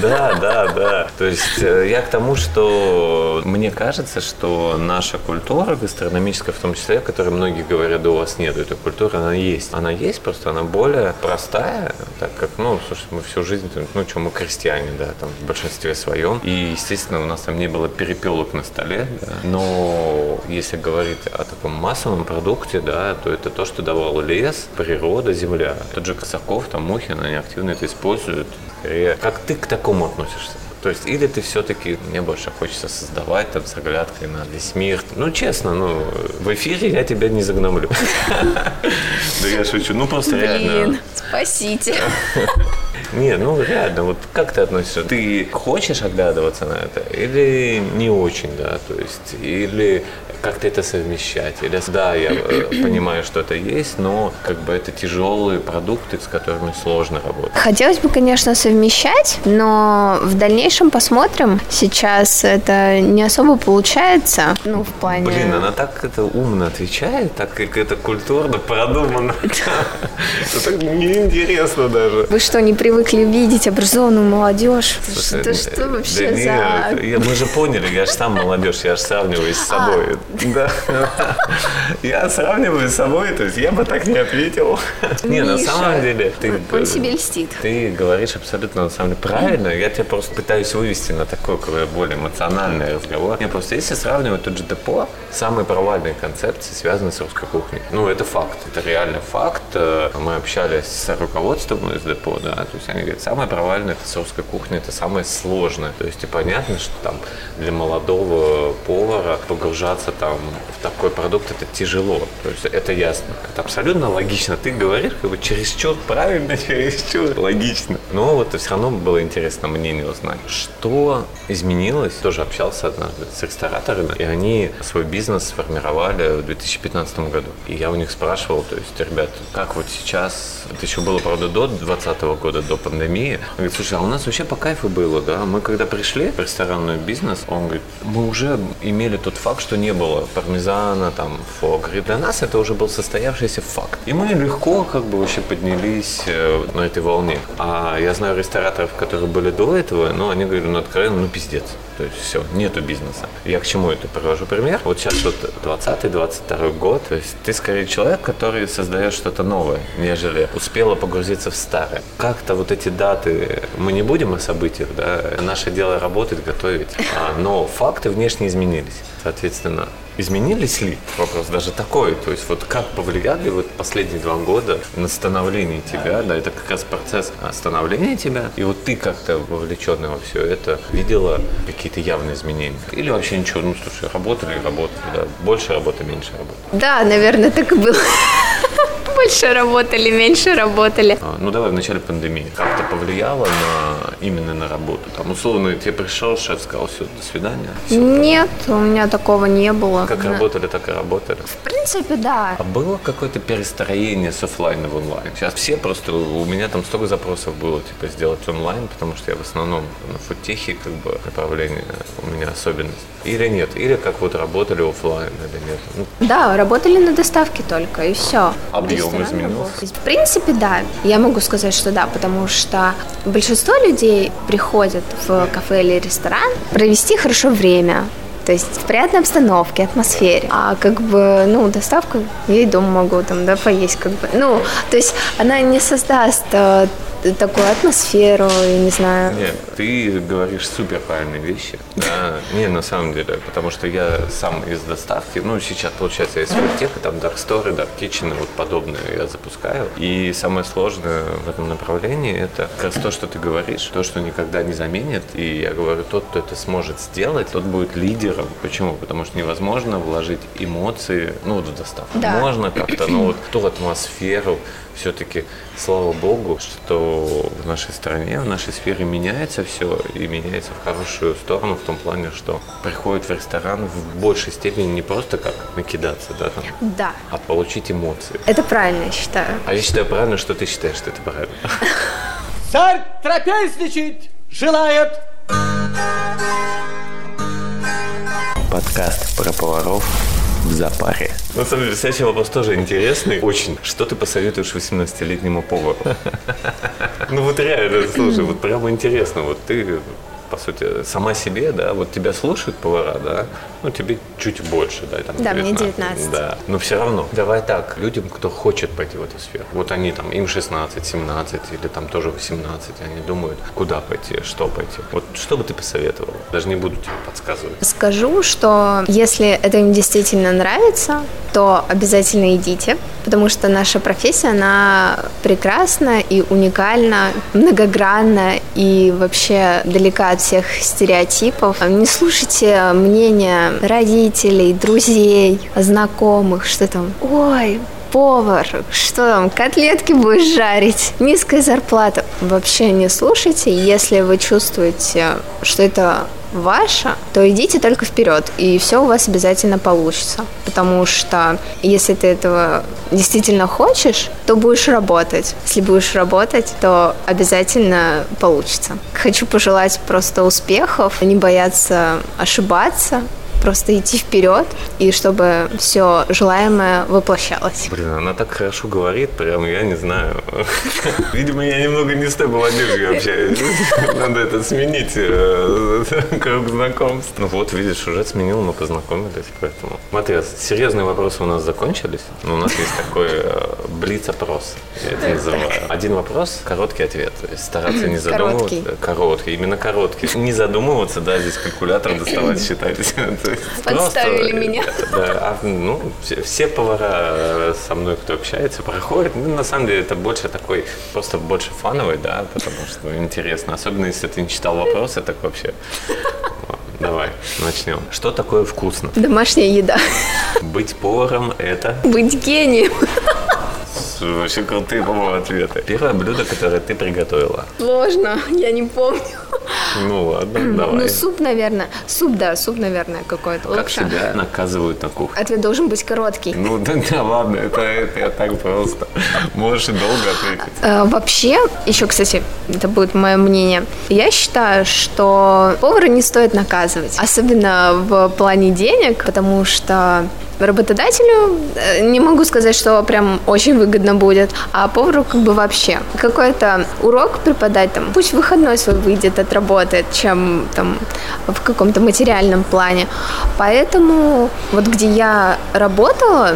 [SPEAKER 1] Да, да, да. То есть э, я к тому, что мне кажется, что наша культура гастрономическая, в том числе, о которой многие говорят, да у вас нет этой культуры, она есть. Она есть, просто она более простая, так как, ну, слушай, мы всю жизнь, ну, что, мы крестьяне, да, там, в большинстве своем. И, естественно, у нас там не было перепелок на столе, да. но если говорить о таком массовом продукте, да, то это то, что давал лес, природа, земля. Тот же Косаков, там, Мухин, они активно это используют. Скорее, как ты к такому относишься? То есть, или ты все-таки, мне больше хочется создавать там с оглядкой на весь мир. Ну, честно, ну, в эфире я тебя не загномлю. Да я шучу. Ну, просто реально.
[SPEAKER 3] Блин, спасите.
[SPEAKER 1] Не, ну реально, вот как ты относишься? Ты хочешь оглядываться на это или не очень, да? То есть, или как-то это совмещать? Или да, я э, (clears throat) понимаю, что это есть, но как бы это тяжелые продукты, с которыми сложно работать.
[SPEAKER 3] Хотелось бы, конечно, совмещать, но в дальнейшем посмотрим. Сейчас это не особо получается, ну, в плане...
[SPEAKER 1] Блин, она так это умно отвечает, так как это культурно, продуманно. (laughs) Это неинтересно даже.
[SPEAKER 3] Вы что, не привыкли видеть образованную молодежь? Это что вообще за...
[SPEAKER 1] Мы же поняли, я же сам молодежь, я же сравниваюсь с
[SPEAKER 3] А. (laughs)
[SPEAKER 1] собой. Да. Я сравниваю с собой, то есть я бы так не ответил. Не, на самом деле, ты...
[SPEAKER 3] Он себе льстит.
[SPEAKER 1] Ты говоришь абсолютно на самом деле правильно. Я тебя просто пытаюсь вывести на такой более эмоциональный разговор. Не просто если сравнивать тот же депо, самые провальные концепции связаны с русской кухней. Ну, это факт, это реально факт. Э, Мы общались с руководством из депо, да, то есть они говорят, самое провальное русской кухни, это самое сложное. То есть и понятно, что там для молодого повара погружаться там в такой продукт это тяжело. То есть это ясно. Это абсолютно логично. Ты говоришь как бы чересчур правильно, (laughs) чересчур логично. Но вот все равно было интересно мнение узнать. Что изменилось? Тоже общался однажды с рестораторами, и они свой бизнес сформировали в 2015 году. И я у них спрашивал, то есть, ребят, как вот сейчас, это еще было, правда, до 2020 года, до пандемии. Он говорит, слушай, а у нас вообще по кайфу было, да? Мы когда пришли в ресторанный бизнес, он говорит, мы уже имели тот факт, что не было пармезана, там, фо. Говорит, для нас это уже был состоявшийся факт. И мы легко как бы вообще поднялись э, на этой волне. А я знаю рестораторов, которые были до этого, но они говорили, ну, откровенно, ну, пиздец. То есть все, нету бизнеса. Я к чему это привожу пример? Вот сейчас вот 20-22 год, то есть ты скорее человек, который создает что-то новое, нежели успела погрузиться в старое. Как-то вот эти даты, мы не будем о событиях, да, наше дело работать, готовить, а, но факты внешне изменились. Соответственно, изменились ли? Вопрос даже такой. То есть вот как повлияли вот последние два года на становление тебя, да, это как раз процесс становления тебя, и вот ты как-то вовлеченный во все это видела какие-то явные изменения? Или вообще ничего, ну слушай, работали работали, да, больше работы, меньше работы.
[SPEAKER 3] Да, наверное, так и было. Больше работали, меньше работали.
[SPEAKER 1] А, Ну давай в начале пандемии. Как-то повлияло на именно на работу? Там условно тебе пришел шеф, сказал, все, до свидания. Всё,
[SPEAKER 3] Нет, у меня такого не было.
[SPEAKER 1] Как
[SPEAKER 3] Да.
[SPEAKER 1] работали, так и работали.
[SPEAKER 3] В принципе, да.
[SPEAKER 1] А было какое-то перестроение с оффлайна в онлайн? Сейчас все просто, у меня там столько запросов было, типа, сделать онлайн, потому что я в основном на фудтехе, как бы, направление у меня особенность. Или нет? Или как вот работали оффлайн, или нет? Ну,
[SPEAKER 3] Да, работали на доставке только, и все.
[SPEAKER 1] Объем изменился?
[SPEAKER 3] В принципе, да. Я могу сказать, что да, потому что большинство людей приходят в кафе или ресторан провести хорошо время. То есть в приятной обстановке, атмосфере. А как бы, ну, доставка, я и дома могу там, да, поесть, как бы. Ну, то есть она не создаст э, такую атмосферу, я не знаю.
[SPEAKER 1] Нет, ты говоришь супер правильные вещи. (laughs) Да, не, на самом деле, потому что я сам из доставки, ну, сейчас, получается, есть фудтех, там Dark Story, Dark Kitchen, вот подобное я запускаю. И самое сложное в этом направлении – это как раз то, что ты говоришь, то, что никогда не заменит. И я говорю, тот, кто это сможет сделать, тот будет лидером. Почему? Потому что невозможно вложить эмоции, ну, вот в доставку.
[SPEAKER 3] Да.
[SPEAKER 1] Можно как-то, но вот ту атмосферу, все-таки, слава богу, что в нашей стране, в нашей сфере меняется все и меняется в хорошую сторону в том плане, что приходит в ресторан в большей степени не просто как накидаться, да, там,
[SPEAKER 3] Да.
[SPEAKER 1] а получить эмоции.
[SPEAKER 3] Это правильно, я считаю.
[SPEAKER 1] А я считаю правильно, что ты считаешь, что это правильно. (laughs)
[SPEAKER 5] Царь трапезничать желает.
[SPEAKER 1] Подкаст про поваров в запаре. На самом деле, следующий вопрос тоже интересный. Очень. Что ты посоветуешь 18-летнему повару? (laughs) Ну вот реально, слушай, вот прямо интересно. Вот ты по сути, сама себе, да, вот тебя слушают повара, да, ну, тебе чуть больше, да, там,
[SPEAKER 3] Да, мне 19.
[SPEAKER 1] Да, но все равно, давай так, людям, кто хочет пойти в эту сферу, вот они там, им 16, 17 или там тоже 18, они думают, куда пойти, что пойти. Вот что бы ты посоветовал? Даже не буду тебе подсказывать.
[SPEAKER 3] Скажу, что если это им действительно нравится, то обязательно идите, потому что наша профессия, она прекрасна и уникальна, многогранна и вообще далека от всех стереотипов. Не слушайте мнения родителей, друзей, знакомых, что там, ой, повар, что там, котлетки будешь жарить, низкая зарплата. Вообще не слушайте, если вы чувствуете, что это ваше, то идите только вперед, и все у вас обязательно получится. Потому что если ты этого действительно хочешь, то будешь работать. Если будешь работать, то обязательно получится. Хочу пожелать просто успехов, не бояться ошибаться, просто идти вперед, и чтобы все желаемое воплощалось.
[SPEAKER 1] Блин, она так хорошо говорит, прям я не знаю. (laughs) Видимо, я немного не с той молодежью общаюсь. (laughs) Надо это сменить, э, (laughs) круг знакомств. Ну вот, видишь, уже сменил, мы познакомились, поэтому. Смотри, серьезные вопросы у нас закончились, но у нас есть такой э, блиц-опрос, я это называю. Один вопрос, короткий ответ. Стараться не задумываться.
[SPEAKER 3] Короткий.
[SPEAKER 1] Короткий, именно короткий. Не задумываться, да, здесь калькулятор доставать, считать.
[SPEAKER 3] Подставили
[SPEAKER 1] просто,
[SPEAKER 3] меня. (laughs)
[SPEAKER 1] Да, а, ну, все, все повара э, со мной, кто общается, проходят. Ну, на самом деле, это больше такой, просто больше фановый, да, потому что интересно. Особенно, если ты не читал вопросы, так вообще. Давай, начнем. Что такое вкусно?
[SPEAKER 3] Домашняя еда.
[SPEAKER 1] Быть поваром – это
[SPEAKER 3] Быть гением.
[SPEAKER 1] вообще крутые, по-моему, ответы. Первое блюдо, которое ты приготовила.
[SPEAKER 3] Сложно, я не помню.
[SPEAKER 1] Ну ладно, давай.
[SPEAKER 3] Ну, суп, наверное. Суп, да, суп, наверное, какой-то
[SPEAKER 1] как себя наказывают на кухне?
[SPEAKER 3] Ответ должен быть короткий.
[SPEAKER 1] Ну да, (laughs) да ладно, это, это я так просто. Можешь и долго ответить.
[SPEAKER 3] Э, Вообще, еще, кстати, это будет мое мнение. Я считаю, что повара не стоит наказывать, особенно в плане денег, потому что работодателю э, не могу сказать, что прям очень выгодно будет, а повару как бы вообще. Какой-то урок преподать там, пусть выходной свой выйдет, отработает, чем там в каком-то материальном плане. Поэтому вот где я работала,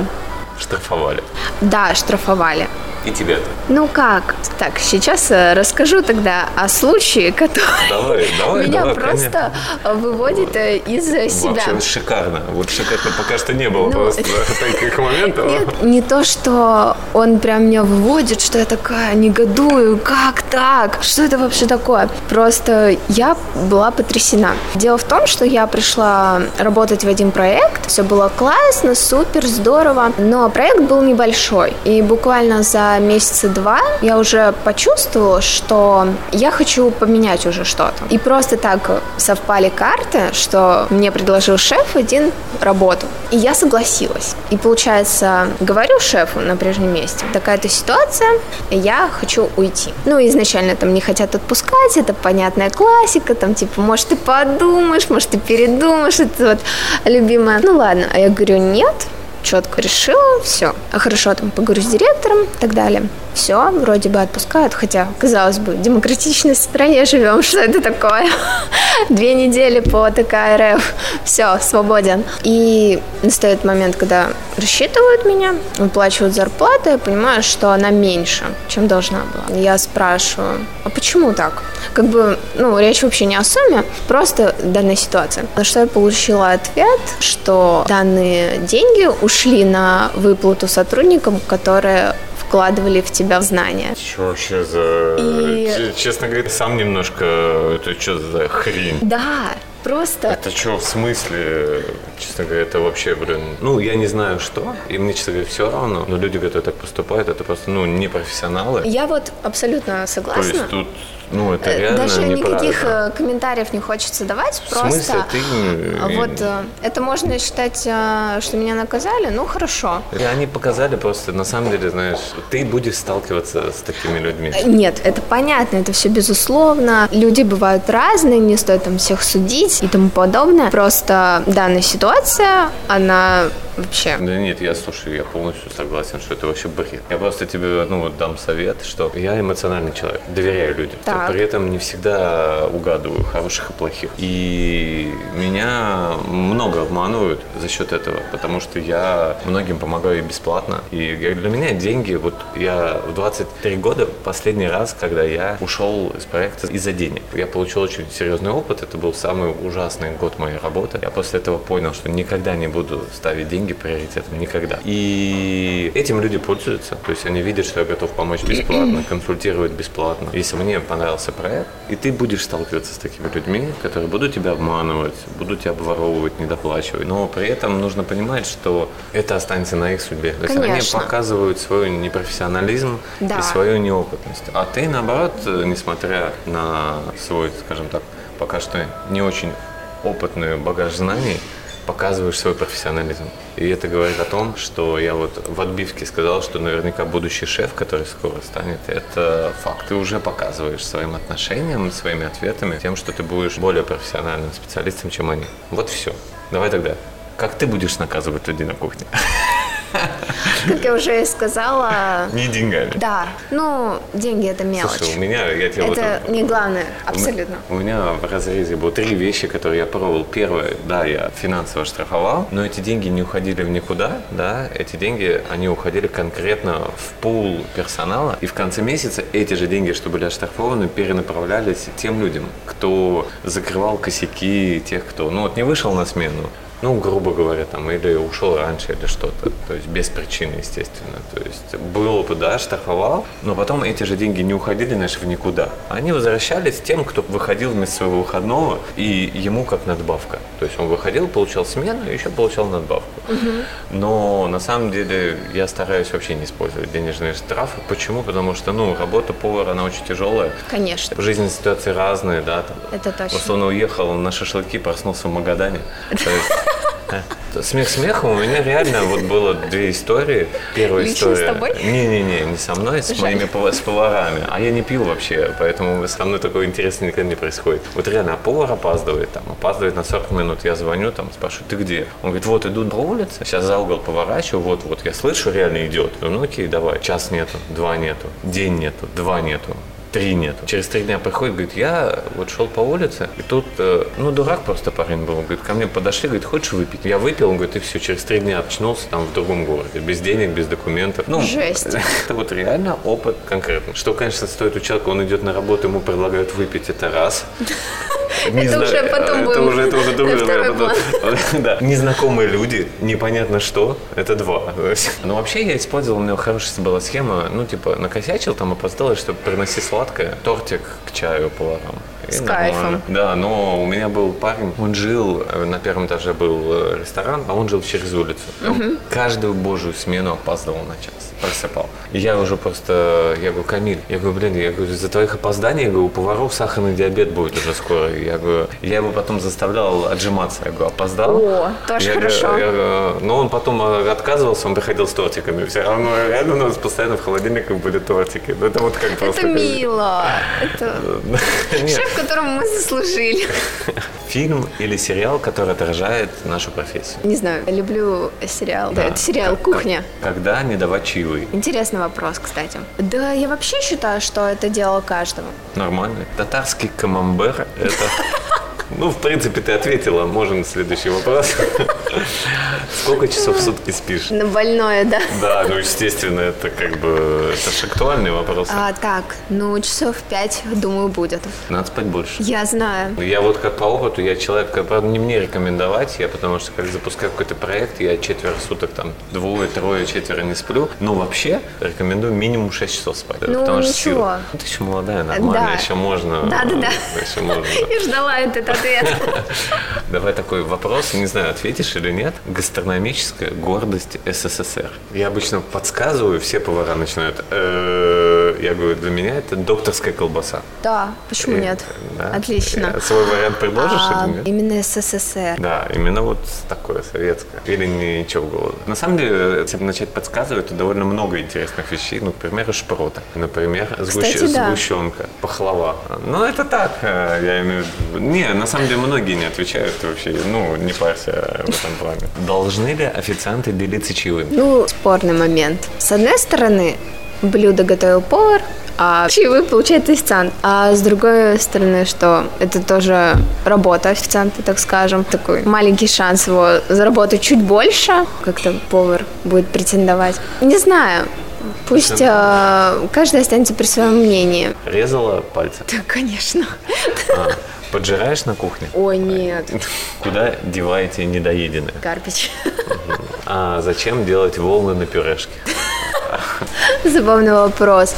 [SPEAKER 1] Штрафовали.
[SPEAKER 3] да, штрафовали.
[SPEAKER 1] И тебя-то.
[SPEAKER 3] Ну как? Так, сейчас э, расскажу тогда о случае, который
[SPEAKER 1] Давай, давай,
[SPEAKER 3] меня
[SPEAKER 1] давай,
[SPEAKER 3] просто выводит э, из себя.
[SPEAKER 1] Вообще шикарно. Вот шикарно пока что не было
[SPEAKER 3] Ну,
[SPEAKER 1] просто (laughs) (laughs) таких моментов.
[SPEAKER 3] Нет, не то, что он прям меня выводит, что я такая негодую, как так? Что это вообще такое? Просто я была потрясена. Дело в том, что я пришла работать в один проект, все было классно, супер, здорово, но проект был небольшой, и буквально за месяца два я уже почувствовала, что я хочу поменять уже что-то. И просто так совпали карты, что мне предложил шеф один работу, и я согласилась. И получается, говорю шефу на прежнем месте, такая-то ситуация, я хочу уйти. Ну, изначально там не хотят отпускать, это понятная классика, там типа, может, ты подумаешь, может, ты передумаешь, это вот любимая. Ну, ладно, а я говорю, нет, четко решила, все. А хорошо, там поговорю с директором и так далее. Все, вроде бы отпускают, хотя, казалось бы, в демократичной стране живем, что это такое? (laughs) Две недели по ТК РФ, все, свободен. И настает момент, когда рассчитывают меня, выплачивают зарплату, я понимаю, что она меньше, чем должна была. Я спрашиваю, а почему так? Как бы, ну, речь вообще не о сумме, просто данная ситуация. На что я получила ответ, что данные деньги ушли на выплату сотрудникам, которые вкладывали в тебя знания.
[SPEAKER 1] Что вообще за... И... Честно говоря, сам немножко... Это что за хрень?
[SPEAKER 3] Да, Просто...
[SPEAKER 1] Это что, в смысле, честно говоря, это вообще, блин, ну, я не знаю, что, и мне, честно говоря, все равно, но люди, которые так поступают, это просто, ну, не профессионалы.
[SPEAKER 3] Я вот абсолютно согласна. То
[SPEAKER 1] есть тут ну, это э, реально
[SPEAKER 3] Даже никаких э, комментариев не хочется давать.
[SPEAKER 1] В просто смысле? Ты...
[SPEAKER 3] Вот э, это можно считать, что меня наказали, ну хорошо.
[SPEAKER 1] И они показали просто, на самом деле, знаешь, ты будешь сталкиваться с такими людьми.
[SPEAKER 3] Нет, это понятно, это все безусловно. Люди бывают разные, не стоит там всех судить и тому подобное. Просто данная ситуация, она вообще.
[SPEAKER 1] Да нет, я слушаю, я полностью согласен, что это вообще бред. Я просто тебе ну, вот дам совет, что я эмоциональный человек, доверяю людям. Так. При этом не всегда угадываю хороших и плохих. И меня много обманывают за счет этого, потому что я многим помогаю бесплатно. И для меня деньги, вот я в 23 года последний раз, когда я ушел из проекта из-за денег. Я получил очень серьезный опыт, это был самый ужасный год моей работы. Я после этого понял, что никогда не буду ставить деньги деньги приоритетом, никогда. И этим люди пользуются, то есть они видят, что я готов помочь бесплатно, консультировать бесплатно. Если мне понравился проект, и ты будешь сталкиваться с такими людьми, которые будут тебя обманывать, будут тебя обворовывать, недоплачивать, но при этом нужно понимать, что это останется на их судьбе. То есть
[SPEAKER 3] Конечно.
[SPEAKER 1] они показывают свой непрофессионализм
[SPEAKER 3] да.
[SPEAKER 1] и свою неопытность. А ты, наоборот, несмотря на свой, скажем так, пока что не очень опытный багаж знаний, показываешь свой профессионализм. И это говорит о том, что я вот в отбивке сказал, что наверняка будущий шеф, который скоро станет, это факт. Ты уже показываешь своим отношением, своими ответами, тем, что ты будешь более профессиональным специалистом, чем они. Вот все. Давай тогда. Как ты будешь наказывать людей на кухне? (laughs)
[SPEAKER 3] Как я уже сказала...
[SPEAKER 1] Не деньгами.
[SPEAKER 3] Да. Ну, деньги это мелочь.
[SPEAKER 1] Слушай, у меня... Я
[SPEAKER 3] тебе это вот, не главное, абсолютно.
[SPEAKER 1] У меня в разрезе было три вещи, которые я пробовал. Первое, да, я финансово штрафовал, но эти деньги не уходили в никуда, да, эти деньги, они уходили конкретно в пул персонала, и в конце месяца эти же деньги, что были оштрафованы, перенаправлялись тем людям, кто закрывал косяки, тех, кто, ну вот не вышел на смену, ну, грубо говоря, там, или ушел раньше, или что-то, то есть без причины, естественно. То есть был бы, да, штрафовал, но потом эти же деньги не уходили, знаешь, в никуда. Они возвращались тем, кто выходил вместо своего выходного, и ему как надбавка. То есть он выходил, получал смену, и еще получал надбавку. Угу. Но на самом деле я стараюсь вообще не использовать денежные штрафы. Почему? Потому что, ну, работа повара, она очень тяжелая.
[SPEAKER 3] Конечно.
[SPEAKER 1] Жизни ситуации разные, да. Там,
[SPEAKER 3] Это точно.
[SPEAKER 1] Условно уехал на шашлыки, проснулся в Магадане. То есть Смех смехом, у меня реально вот было две истории. Первая
[SPEAKER 3] Лично
[SPEAKER 1] история...
[SPEAKER 3] с тобой?
[SPEAKER 1] Не-не-не, не со мной, с Жаль. моими с поварами. А я не пил вообще, поэтому со мной такое интересное никогда не происходит. Вот реально, а повар опаздывает, там, опаздывает на 40 минут. Я звоню, там, спрашиваю, ты где? Он говорит, вот, иду по улице, сейчас за угол поворачиваю, вот-вот, я слышу, реально идет. Ну, окей, давай. Час нету, два нету, день нету, два нету три нету. Через три дня приходит, говорит, я вот шел по улице, и тут, э, ну, дурак просто парень был, говорит, ко мне подошли, говорит, хочешь выпить? Я выпил, он говорит, и все, через три дня очнулся там в другом городе, без денег, без документов. Ну,
[SPEAKER 3] Жесть. (laughs)
[SPEAKER 1] Это вот реально опыт конкретно. Что, конечно, стоит у человека, он идет на работу, ему предлагают выпить, это раз.
[SPEAKER 3] Не это зна... уже потом
[SPEAKER 1] это уже, это уже другое. да. Незнакомые люди, непонятно что, это два. Но вообще я использовал, у меня хорошая была схема, ну, типа, накосячил, там опоздал, чтобы приносить сладкое, тортик к чаю поварам.
[SPEAKER 3] С кайфом.
[SPEAKER 1] Да, но у меня был парень, он жил, э, на первом этаже был э, ресторан, а он жил через улицу. Угу. Каждую божью смену опаздывал на час просыпал. И я уже просто, я говорю, Камиль, я говорю, блин, я говорю, из-за твоих опозданий, я говорю, у поваров сахарный диабет будет уже скоро. Я говорю, я его потом заставлял отжиматься. Я говорю, опоздал.
[SPEAKER 3] О, тоже
[SPEAKER 1] я
[SPEAKER 3] хорошо.
[SPEAKER 1] Говорю, я говорю, но он потом э, отказывался, он приходил с тортиками. Все равно реально у нас постоянно в холодильниках были тортики. Ну, это вот как
[SPEAKER 3] просто... Это мило. Это (laughs) шеф, которому мы заслужили.
[SPEAKER 1] фильм или сериал, который отражает нашу профессию?
[SPEAKER 3] Не знаю, люблю сериал. Да, это сериал «Кухня».
[SPEAKER 1] Когда не давать чаевые?
[SPEAKER 3] Интересный вопрос, кстати. Да, я вообще считаю, что это дело каждого.
[SPEAKER 1] Нормально. Татарский камамбер – это (laughs) ну, в принципе, ты ответила. Можем следующий вопрос. (laughs) Сколько часов в сутки спишь?
[SPEAKER 3] На больное, да?
[SPEAKER 1] Да, ну, естественно, это как бы... Это же актуальный вопрос.
[SPEAKER 3] А, так, ну, часов пять, думаю, будет.
[SPEAKER 1] Надо спать больше.
[SPEAKER 3] Я знаю.
[SPEAKER 1] Я вот как по опыту, я человек, правда, не мне рекомендовать, я потому что, как запускаю какой-то проект, я четверо суток там двое, трое, четверо не сплю. Но вообще рекомендую минимум 6 часов спать.
[SPEAKER 3] Ну,
[SPEAKER 1] потому
[SPEAKER 3] ничего.
[SPEAKER 1] что сила. Ну, ты еще молодая, нормально,
[SPEAKER 3] Да.
[SPEAKER 1] еще можно.
[SPEAKER 3] Да-да-да. (laughs)
[SPEAKER 1] Еще можно. (laughs)
[SPEAKER 3] Я ждала этот ответ. (laughs)
[SPEAKER 1] Давай такой вопрос, не знаю, ответишь или нет. Гастрономическая гордость СССР. Я обычно подсказываю, все повара начинают. «Э, Я говорю, для меня это докторская колбаса.
[SPEAKER 3] Да, почему
[SPEAKER 1] Э,
[SPEAKER 3] нет?
[SPEAKER 1] да.
[SPEAKER 3] Отлично.
[SPEAKER 1] Э, Свой вариант предложишь
[SPEAKER 3] А,
[SPEAKER 1] или нет?
[SPEAKER 3] Именно СССР.
[SPEAKER 1] Да, именно вот такое советское. Или ничего в голову. На самом деле, если начать подсказывать, то довольно много интересных вещей. Ну, к примеру, шпроты. Например, сгущ-
[SPEAKER 3] Кстати, да.
[SPEAKER 1] сгущенка, пахлава. Ну, это так, э, я имею в виду. Не, на самом деле, многие не отвечают вообще. Ну, не парься в этом плане. Должны ли официанты делиться чаевыми?
[SPEAKER 3] Ну, спорный момент. С одной стороны, блюдо готовил повар, а чаевые получает официант. А с другой стороны, что это тоже работа официанта, так скажем. Такой маленький шанс его заработать чуть больше. Как-то повар будет претендовать. Не знаю. Пусть э, каждый останется при своем мнении.
[SPEAKER 1] Резала пальцы.
[SPEAKER 3] Да, конечно.
[SPEAKER 1] А, поджираешь на кухне?
[SPEAKER 3] Ой, нет.
[SPEAKER 1] Куда деваете недоеденное?
[SPEAKER 3] Карпич.
[SPEAKER 1] А зачем делать волны на пюрешке? (laughs)
[SPEAKER 3] Забавный вопрос.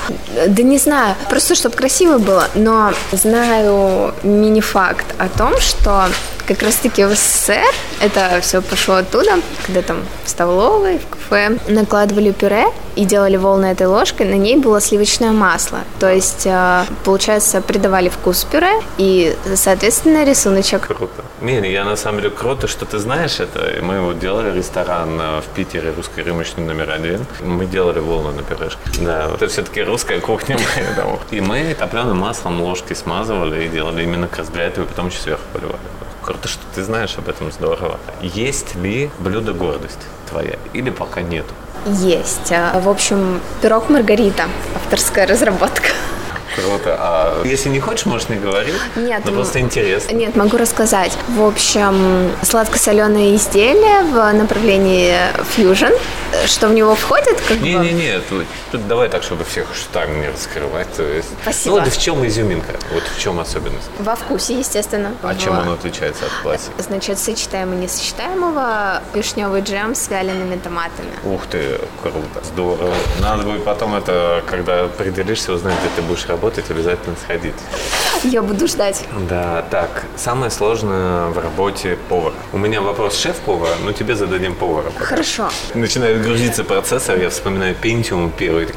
[SPEAKER 3] Да не знаю, просто чтобы красиво было, но знаю мини-факт о том, что как раз-таки в СССР это все пошло оттуда, когда там в столовой, в кафе накладывали пюре и делали волны этой ложкой, на ней было сливочное масло. То есть, э, получается, придавали вкус пюре и, соответственно, рисуночек.
[SPEAKER 1] Круто. Не, я на самом деле круто, что ты знаешь это. Мы вот делали ресторан э, в Питере, русской рыночной номер один. Мы делали волны на пюрешке. Да, это все-таки русская кухня. (laughs) поэтому. И мы топленым маслом ложкой смазывали и делали именно этого, и потом еще сверху поливали. Круто, что ты знаешь об этом, здорово. Есть ли блюдо гордость твоя или пока нету?
[SPEAKER 3] Есть. А, В общем, пирог Маргарита, авторская разработка.
[SPEAKER 1] Круто. А если не хочешь, можешь не говорить.
[SPEAKER 3] Нет,
[SPEAKER 1] Но просто интересно.
[SPEAKER 3] Нет, могу рассказать. В общем, сладко-соленое изделие в направлении фьюжн. Что в него входит, как бы...
[SPEAKER 1] Не-не-не, тут, тут давай так, чтобы всех штанг не раскрывать. То есть,
[SPEAKER 3] Спасибо.
[SPEAKER 1] Ну вот в чем изюминка? Вот в чем особенность?
[SPEAKER 3] Во вкусе, естественно.
[SPEAKER 1] А
[SPEAKER 3] В-
[SPEAKER 1] чем оно отличается от классики?
[SPEAKER 3] Значит, сочетаемо несочетаемого вишневый джем с вялеными томатами.
[SPEAKER 1] Ух ты, круто, здорово. Надо будет потом это, когда определишься, узнать, где ты будешь работать, обязательно сходить.
[SPEAKER 3] Я буду ждать.
[SPEAKER 1] Да, так, самое сложное в работе повара. У меня вопрос шеф-повара, но тебе зададим повара. пока.
[SPEAKER 3] Хорошо.
[SPEAKER 1] Начинает грузиться процессор, я вспоминаю Pentium первый.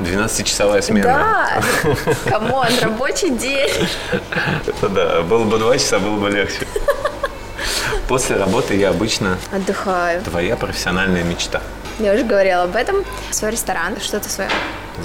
[SPEAKER 1] 12-часовая смена.
[SPEAKER 3] Да, come on, рабочий день.
[SPEAKER 1] Это да, было бы два часа, было бы легче. После работы я обычно
[SPEAKER 3] Отдыхаю.
[SPEAKER 1] твоя профессиональная мечта.
[SPEAKER 3] Я уже говорила об этом. Свой ресторан, что-то свое.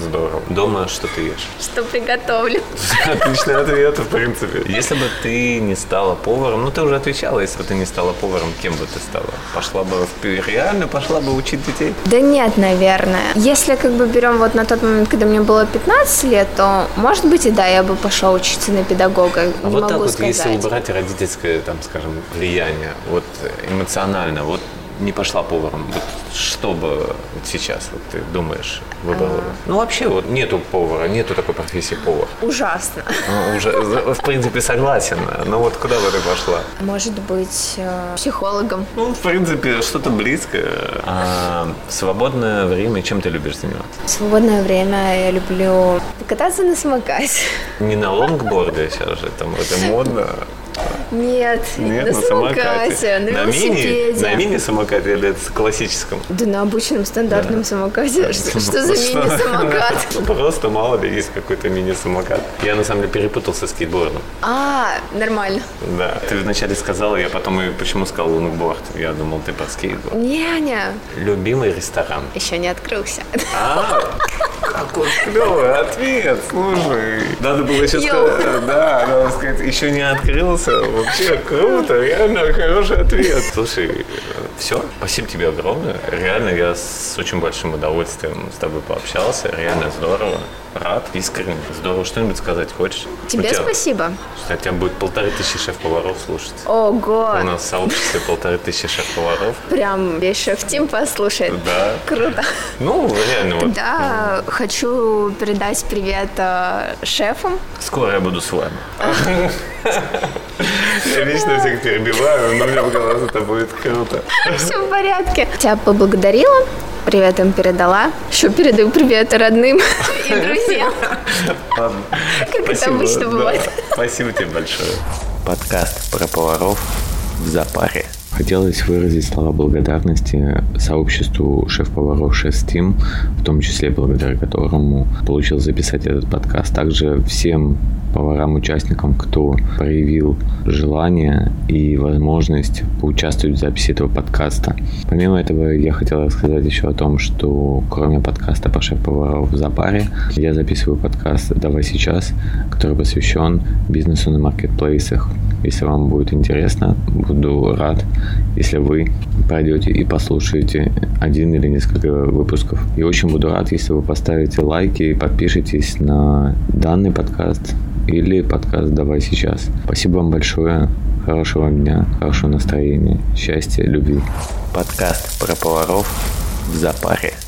[SPEAKER 1] Здорово. Дома что ты ешь?
[SPEAKER 3] Что приготовлю. (laughs)
[SPEAKER 1] Отличный ответ, в принципе. Если бы ты не стала поваром, ну ты уже отвечала, если бы ты не стала поваром, кем бы ты стала? Пошла бы в реально, пошла бы учить детей?
[SPEAKER 3] Да нет, наверное. Если как бы берем вот на тот момент, когда мне было 15 лет, то, может быть, и да, я бы пошла учиться на педагога.
[SPEAKER 1] А
[SPEAKER 3] Не
[SPEAKER 1] вот
[SPEAKER 3] могу
[SPEAKER 1] так вот,
[SPEAKER 3] сказать.
[SPEAKER 1] если убрать родительское, там, скажем, влияние, вот эмоционально, вот не пошла поваром, вот что бы вот сейчас вот ты думаешь выбрала? бы? Ну вообще вот нету повара, нету такой профессии повар.
[SPEAKER 3] Ужасно.
[SPEAKER 1] Ну, уже, в принципе, согласен, но вот куда бы ты пошла?
[SPEAKER 3] Может быть, э, психологом.
[SPEAKER 1] Ну, в принципе, что-то близкое. А в свободное время чем ты любишь заниматься?
[SPEAKER 3] В свободное время я люблю кататься на самокате.
[SPEAKER 1] Не на лонгборде сейчас же, там это модно.
[SPEAKER 3] Нет,
[SPEAKER 1] Нет,
[SPEAKER 3] на
[SPEAKER 1] на
[SPEAKER 3] самокате, на
[SPEAKER 1] На мини,
[SPEAKER 3] велосипеде.
[SPEAKER 1] на мини-самокате или это классическом?
[SPEAKER 3] Да на обычном стандартном самокате. Что, что за мини-самокат?
[SPEAKER 1] Ну, Просто мало ли есть какой-то мини-самокат. Я на самом деле перепутал со скейтбордом.
[SPEAKER 3] А, нормально.
[SPEAKER 1] Да. Ты вначале сказала, я потом и почему сказал лонгборд. Я думал, ты про скейтборд.
[SPEAKER 3] Не-не,
[SPEAKER 1] Любимый ресторан.
[SPEAKER 3] еще не открылся.
[SPEAKER 1] А, какой клевый ответ, слушай. Надо было еще сказать, да, надо сказать, еще не открылся. Вообще круто, реально хороший ответ. Слушай, все, спасибо тебе огромное. Реально, я с очень большим удовольствием с тобой пообщался. Реально здорово. Рад, искренне. Здорово. Что-нибудь сказать хочешь?
[SPEAKER 3] Тебе
[SPEAKER 1] тебя-
[SPEAKER 3] спасибо.
[SPEAKER 1] Что, тебя будет полторы тысячи шеф-поваров слушать.
[SPEAKER 3] Ого,
[SPEAKER 1] У нас в сообществе полторы тысячи шеф-поваров.
[SPEAKER 3] прям весь шеф-тим послушает.
[SPEAKER 1] Да.
[SPEAKER 3] Круто.
[SPEAKER 1] Ну, реально, вот
[SPEAKER 3] Да, хочу передать привет э, шефам.
[SPEAKER 1] Скоро я буду с вами. Я вечно всех перебиваю, но мне показалось, это будет круто.
[SPEAKER 3] Все в порядке. Тебя поблагодарила. Привет им передала. Еще передаю привет родным и друзьям.
[SPEAKER 1] Ладно.
[SPEAKER 3] Как это обычно
[SPEAKER 1] да.
[SPEAKER 3] бывает.
[SPEAKER 1] Спасибо тебе большое. Подкаст про поваров в запаре. Хотелось выразить слова благодарности сообществу шеф-поваров Шестим, в том числе благодаря которому получил записать этот подкаст. Также всем поварам-участникам, кто проявил желание и возможность поучаствовать в записи этого подкаста. Помимо этого, я хотел рассказать еще о том, что кроме подкаста по шеф-поваров в запаре, я записываю подкаст «Давай сейчас», который посвящен бизнесу на маркетплейсах. Если вам будет интересно, буду рад, если вы пройдете и послушаете один или несколько выпусков. И очень буду рад, если вы поставите лайки и подпишитесь на данный подкаст или подкаст «Давай сейчас». Спасибо вам большое. Хорошего дня, хорошего настроения, счастья, любви. Подкаст про поваров в запаре.